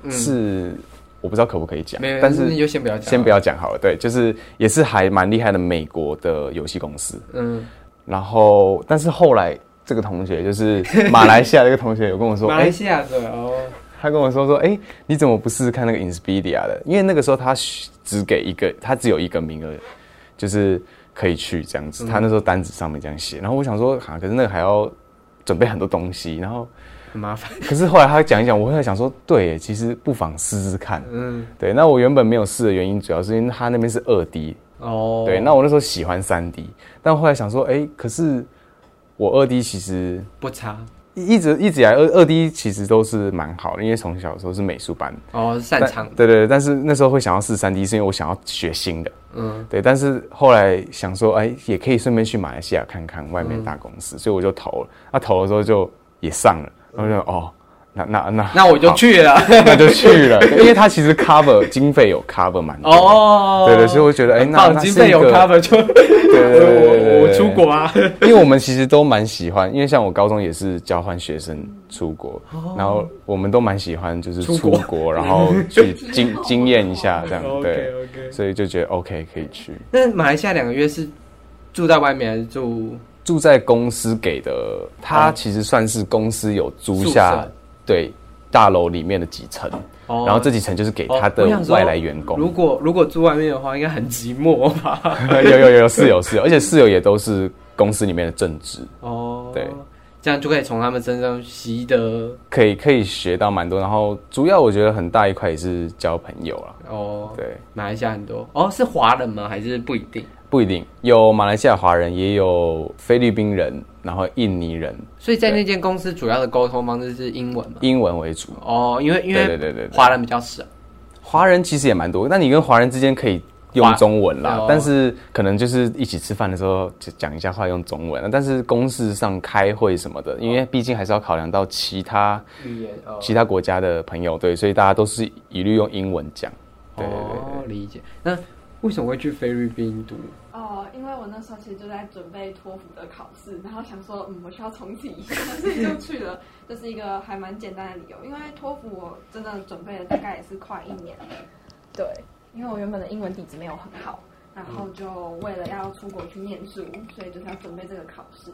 嗯。是我不知道可不可以讲但是那就先不要讲。先不要讲好了。对，就是也是还蛮厉害的美国的游戏公司。嗯，然后但是后来这个同学就是马来西亚这个同学有跟我说，马来哎西亚的哦，他跟我说说，哎、你怎么不试试看那个 Inspedia 的？因为那个时候他只给一个，他只有一个名额，就是可以去这样子。嗯他那时候单子上面这样写，然后我想说，哈、可是那个还要准备很多东西，然后很麻烦。可是后来他讲一讲，我会想说，对耶，其实不妨试试看。嗯，对，那我原本没有试的原因，主要是因为他那边是二 D，哦，对，那我那时候喜欢三 D，但后来想说，哎、可是我二 D 其实不差。一一直一直以来二二 D 其实都是蛮好的，因为从小的时候是美术班，哦，擅但长对对对，但是那时候会想要试三 D，是因为我想要学新的，嗯。对。但是后来想说，哎，也可以顺便去马来西亚看看外面大公司，所以我就投了。那、投的时候就也上了，然后就哦，那那那那我就去了。那就去了，因为他其实 cover 经费有 cover 蛮多，哦。对对，所以我觉得哎，很那经费有 cover 就对我我出国啊，因为我们其实都蛮喜欢，因为像我高中也是交换学生出国，然后我们都蛮喜欢就是出国，然 后去经经验一下这样，对所以就觉得 OK 可以去。那马来西亚两个月是住在外面还是住？住在公司给的，他其实算是公司有租下舍对大楼里面的几层，哦然后这几层就是给他的哦我想说外来员工。如果如果住外面的话，应该很寂寞吧？有有有有室友室友，而且室友也都是公司里面的正职，哦，对，这样就可以从他们身上习得可以可以学到蛮多。然后主要我觉得很大一块也是交朋友了。哦。对，马来西亚很多哦，是华人吗？还是不一定？不一定有马来西亚华人，也有菲律宾人，然后印尼人，所以在那间公司主要的沟通方式是英文嘛？英文为主。哦，因为因为对对对对为华人比较少。华人其实也蛮多，那你跟华人之间可以用中文啦哦，但是可能就是一起吃饭的时候就讲一下话用中文，但是公事上开会什么的，因为毕竟还是要考量到其他语言哦其他国家的朋友，对，所以大家都是一律用英文讲。对对对哦，理解。那为什么会去菲律宾读？哦，因为我那时候其实就在准备托福的考试，然后想说，嗯，我需要重启一下，所以就去了。这是一个还蛮简单的理由，因为托福我真的准备了大概也是快一年了。对，因为我原本的英文底子没有很好，然后就为了要出国去念书，所以就是要准备这个考试。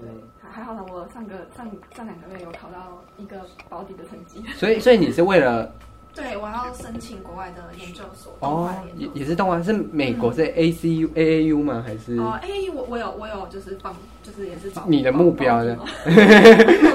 对，还还好呢，我上个上上两个月有考到一个保底的成绩。所以所以你是为了对，我要申请国外的研究所，哦动画研究所。也也是动画是美国是 A C U A A U 吗？还是？哦，哎、我我有我有就是放，就是也是保你的目标呢？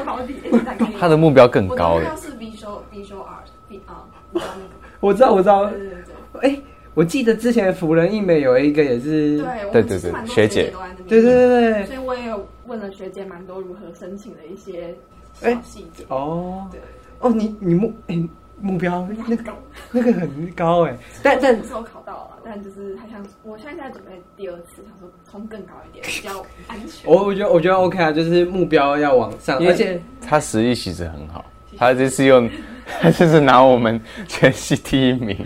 保底保底他的目标更高。的我的目标是 visual visual art，比啊，你知道？我知道我知道。对，对对哎，我记得之前辅仁艺美有一个也是，对，我对对学姐。姐都在那边，对对对对。所以我也有问了学姐蛮多如何申请的一些哎小细节。哦。对，哦，你你目哎目标那个那个很高哎，但但不是我考到了，但就是还想，我现在在准备第二次，想说冲更高一点，比较安全。我我觉得我觉得 OK 啊，就是目标要往上，而且他实力其实很好，他这次用，他这次拿我们全系第一名，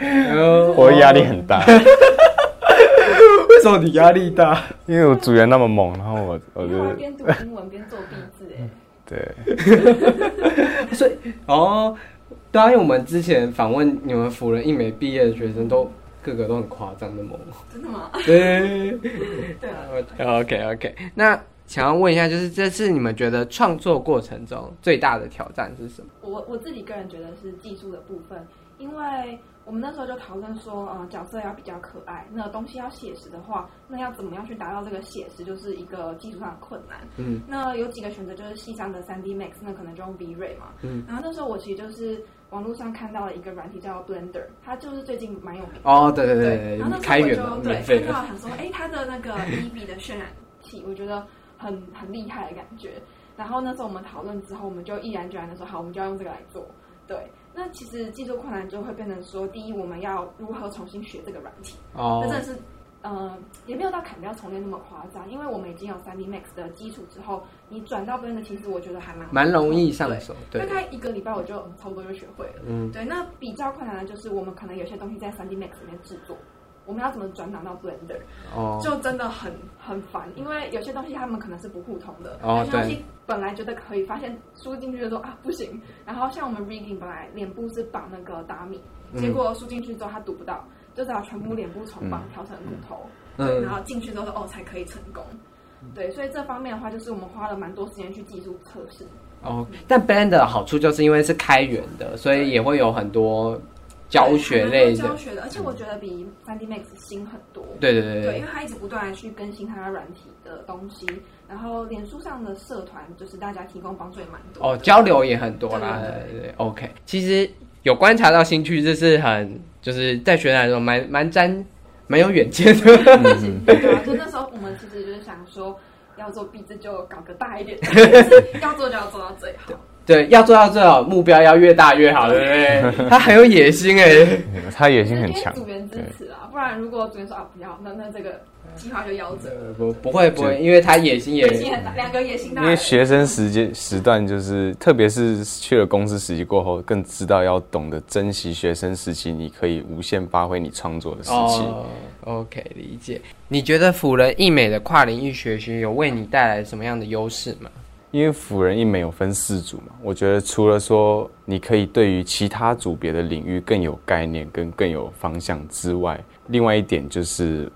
呃 我压力很大，为什么你压力大？因为我组员那么猛，然后我我就边读英文边做壁纸，哎，对。所以哦，对啊，因为我们之前访问你们辅仁一美毕业的学生都。个个都很夸张的猛，真的吗？对，对啊。OK OK，那想要问一下，就是这次你们觉得创作过程中最大的挑战是什么？我我自己个人觉得是技术的部分，因为我们那时候就讨论说，呃，角色要比较可爱，那东西要写实的话，那要怎么样去达到这个写实，就是一个技术上的困难。嗯，那有几个选择，就是西上的三 D Max，那可能就用 V Ray 嘛。嗯，然后那时候我其实就是。网络上看到了一个软体叫 Blender，它就是最近蛮有名的。哦，对对对，然后那时候我就对看到想说，哎，它的那个 EB 的渲染器，我觉得很很厉害的感觉。然后那时候我们讨论之后，我们就毅然决然的说，好，我们就要用这个来做。对，那其实技术困难就会变成说，第一，我们要如何重新学这个软体？哦，那真的是。呃，也没有到砍掉重练那么夸张，因为我们已经有三 D Max 的基础之后，你转到 Blender 其实我觉得还蛮蛮容易上手，大概一个礼拜我就差不多就学会了。嗯，对，那比较困难的就是我们可能有些东西在三 D Max 里面制作，我们要怎么转档到 Blender？哦，就真的很很烦，因为有些东西他们可能是不互通的，有些东西本来觉得可以，发现输进去就说啊不行。然后像我们 Rigging 本来脸部是绑那个达米，结果输进去之后它读不到。就只好全部脸部重绑，调成骨头，对，然后进去之后哦才可以成功。对，所以这方面的话，就是我们花了蛮多时间去技术测试。哦，但 Blender 的好处就是因为是开源的，所以也会有很多教学类的教学的，而且我觉得比三 D Max 新很多。对对对对，因为它一直不断的去更新它的软体的东西，然后脸书上的社团就是大家提供帮助也蛮多。哦，交流也很多啦。对对对，OK，其实有观察到兴趣，这是很。就是在学来的时候，蛮蛮沾，蛮有远见的。对啊，就那时候我们其实就是想说，要做壁纸就搞个大一点，要做就要做到最好。对，要做到最好，目标要越大越好，对不对？他很有野心哎，他野心很强。组员支持啊，不然如果组员说啊不要，那那这个。计划就夭折。不不会不会，因为他野心也野心很大，两个野心大。因为学生时间时段就是，特别是去了公司实习过后，更知道要懂得珍惜学生时期，你可以无限发挥你创作的时期。OK，理解。你觉得辅仁艺美的跨领域学习有为你带来什么样的优势吗？因为辅仁一美有分四组嘛，我觉得除了说你可以对于其他组别的领域更有概念，跟更有方向之外，另外一点就是。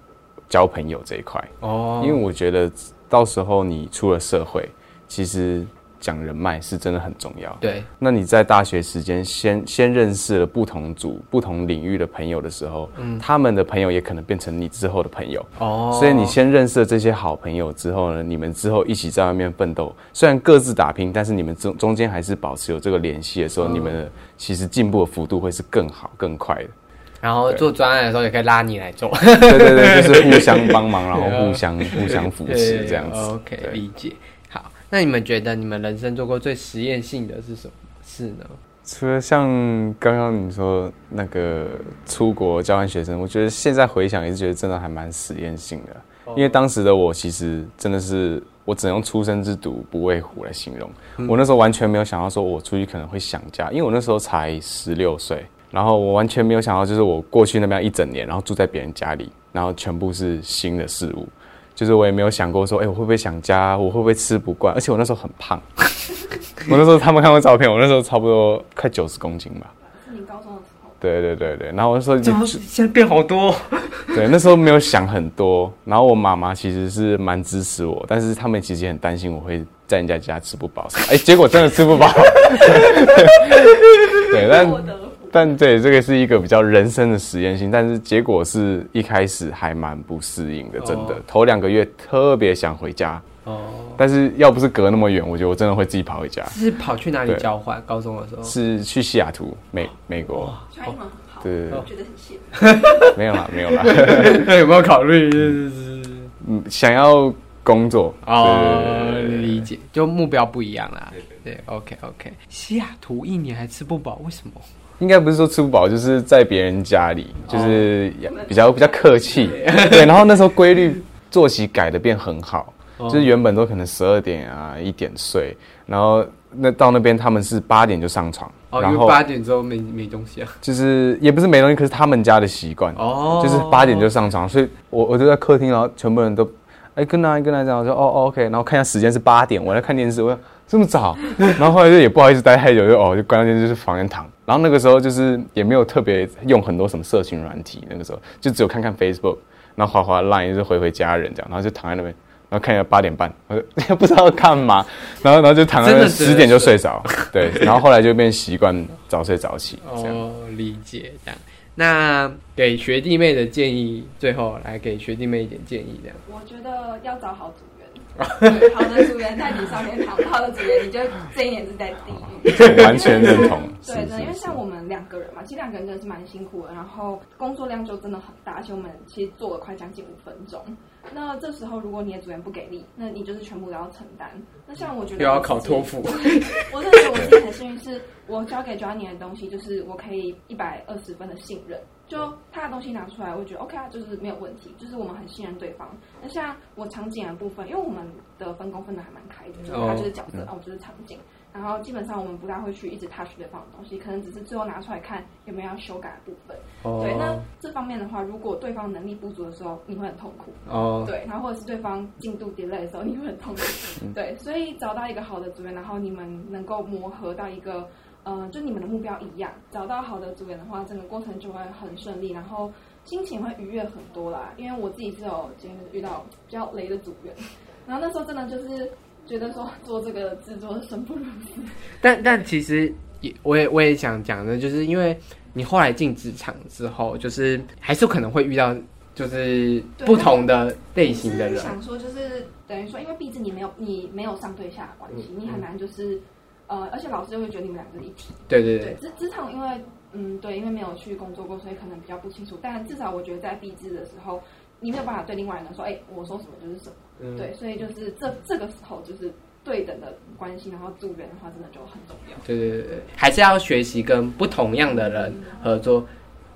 交朋友这一块哦，因为我觉得到时候你出了社会，其实讲人脉是真的很重要。对，那你在大学时间先先认识了不同组、不同领域的朋友的时候，嗯，他们的朋友也可能变成你之后的朋友哦。所以你先认识了这些好朋友之后呢，你们之后一起在外面奋斗，虽然各自打拼，但是你们中中间还是保持有这个联系的时候，你们其实进步的幅度会是更好、更快的。然后做专案的时候也可以拉你来做，对对对，就是 互相帮忙，然后互相互相扶持这样子。OK，理解。好，那你们觉得你们人生做过最实验性的是什么事呢？除了像刚刚你说那个出国交换学生，我觉得现在回想也是觉得真的还蛮实验性的。因为当时的我其实真的是我只能用出生之犊不畏虎来形容。我那时候完全没有想到说我出去可能会想家，因为我那时候才十六岁。然后我完全没有想到，就是我过去那边一整年，然后住在别人家里，然后全部是新的事物，就是我也没有想过说，哎，我会不会想家？我会不会吃不惯？而且我那时候很胖，我那时候他们看过照片，我那时候差不多快九十公斤吧。是你高中的时候？对对对对。然后我说，怎么现在变好多？对，那时候没有想很多。然后我妈妈其实是蛮支持我，但是他们其实也很担心我会在人家家吃不饱。哎，结果真的吃不饱。对，但。但对这个是一个比较人生的实验性，但是结果是一开始还蛮不适应的，真的头两个月特别想回家哦。但是要不是隔那么远，我觉得我真的会自己跑回家。是跑去哪里交换？高中的时候是去西雅图，美美国。对，我觉得很羡 没有啦，没有啦。那有没有考虑嗯想要工作？哦，理解，就目标不一样啦。对，OK OK。西雅图一年还吃不饱，为什么？应该不是说吃不饱，就是在别人家里，就是比较比较客气。对，然后那时候规律作息改的变很好，就是原本都可能十二点啊一点睡，然后那到那边他们是八点就上床，然后八点之后没没东西啊，就是也不是没东西，可是他们家的习惯，哦，就是八点就上床，所以我我就在客厅，然后全部人都哎跟哪跟哪讲，我说哦 OK，然后看一下时间是八点，我在看电视，我这么早？然后后来就也不好意思待太久，就哦就关键就是房间躺。然后那个时候就是也没有特别用很多什么社群软体，那个时候就只有看看 Facebook，然后滑滑 Line 就是回回家人这样，然后就躺在那边，然后看一下八点半，我 就不知道干嘛，然后然后就躺在那十点就睡着，对，然后后来就变习惯早睡早起。哦，理解这样。那给学弟妹的建议，最后来给学弟妹一点建议，这样。我觉得要找好好的组员在你上天堂，不好的组员你就这一年是在地狱。完全认同。对，因为像我们两个人嘛，其实两个人真的是蛮辛苦的，然后工作量就真的很大，而且我们其实做了快将近五分钟。那这时候如果你的组员不给力，那你就是全部都要承担。那像我觉得又要考托福，我真的觉得我自己很幸运，是我交给 Johnny 的东西，就是我可以一百二十分的信任。就他的东西拿出来，我觉得 OK 啊，就是没有问题，就是我们很信任对方。那像我场景的部分，因为我们的分工分的还蛮开的，就是他就是角色，哦，我就是场景。然后基本上我们不大会去一直 touch 对方的东西，可能只是最后拿出来看有没有要修改的部分。对，那这方面的话，如果对方能力不足的时候，你会很痛苦。哦。对，然后或者是对方进度 delay 的时候，你会很痛苦。对，所以找到一个好的组员，然后你们能够磨合到一个，呃，就你们的目标一样，找到好的组员的话，整个过程就会很顺利，然后心情会愉悦很多啦。因为我自己是有今天遇到比较雷的组员，然后那时候真的就是。觉得说做这个制作生不如死，但但其实也我也我也想讲的，就是因为你后来进职场之后，就是还是可能会遇到就是不同的类型的人。想说就是等于说，因为毕竟你没有你没有上对下的关系，你很难就是呃，而且老师就会觉得你们两个一体。对对对，职职场因为嗯对，因为没有去工作过，所以可能比较不清楚。但至少我觉得在毕制的时候，你没有办法对另外一个人说，哎，我说什么就是什么。对，所以就是这这个时候就是对等的关系，然后组员的话真的就很重要。对对对对，还是要学习跟不同样的人合作，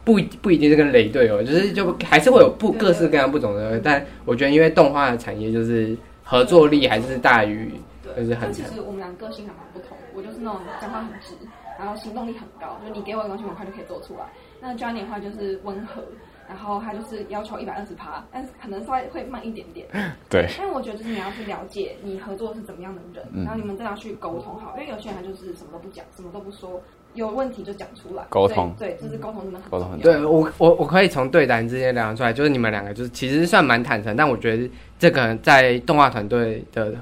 不不一定是跟雷队友，就是就还是会有不各式各样不同的。但我觉得，因为动画的产业就是合作力还是大于，就是很。其实我们俩个性还蛮不同，我就是那种讲话很直，然后行动力很高，就你给我的东西，我快就可以做出来。那 Johnny 的话就是温和。然后他就是要求一百二十趴，但是可能稍微会慢一点点。对。但我觉得就是你要去了解你合作是怎么样的人，然后你们真的要去沟通好，因为有些人他就是什么都不讲，什么都不说，有问题就讲出来。沟通。对，就是沟通真的很。沟通很。对我我我可以从对谈之间聊出来，就是你们两个就是其实算蛮坦诚，但我觉得这个在动画团队的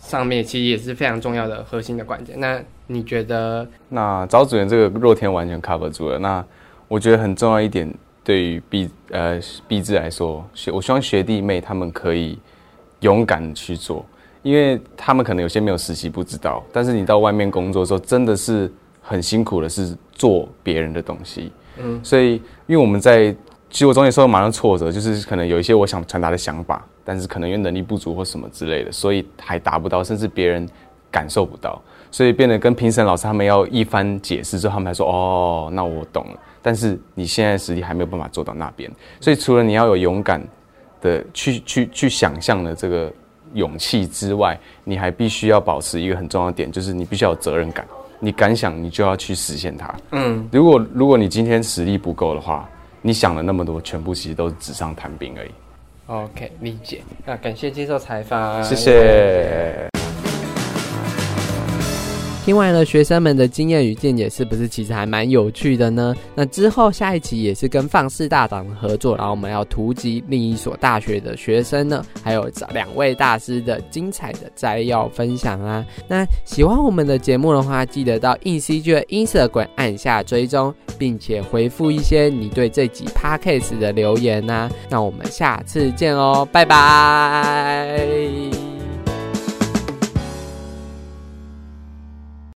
上面其实也是非常重要的核心的关键。那你觉得？那找组员这个若天完全 cover 住了。那我觉得很重要一点。对于毕呃毕志来说，学我希望学弟妹他们可以勇敢去做，因为他们可能有些没有实习不知道，但是你到外面工作的时候，真的是很辛苦的，是做别人的东西。嗯，所以因为我们在其实我中间受到蛮多挫折，就是可能有一些我想传达的想法，但是可能因为能力不足或什么之类的，所以还达不到，甚至别人感受不到，所以变得跟评审老师他们要一番解释之后，他们才说哦，那我懂了。但是你现在实力还没有办法做到那边，所以除了你要有勇敢的去 去去想象的这个勇气之外，你还必须要保持一个很重要的点，就是你必须要有责任感。你敢想，你就要去实现它。嗯，如果如果你今天实力不够的话，你想了那么多，全部其实都是纸上谈兵而已。OK，理解。那感谢接受采访，谢谢。听完了学生们的经验与见解，是不是其实还蛮有趣的呢？那之后下一期也是跟放肆大党合作，然后我们要突击另一所大学的学生呢，还有两位大师的精彩的摘要分享啊。那喜欢我们的节目的话，记得到硬 CG 的 Instagram 按下追踪，并且回复一些你对这集 Podcast 的留言呐。那我们下次见哦，拜拜。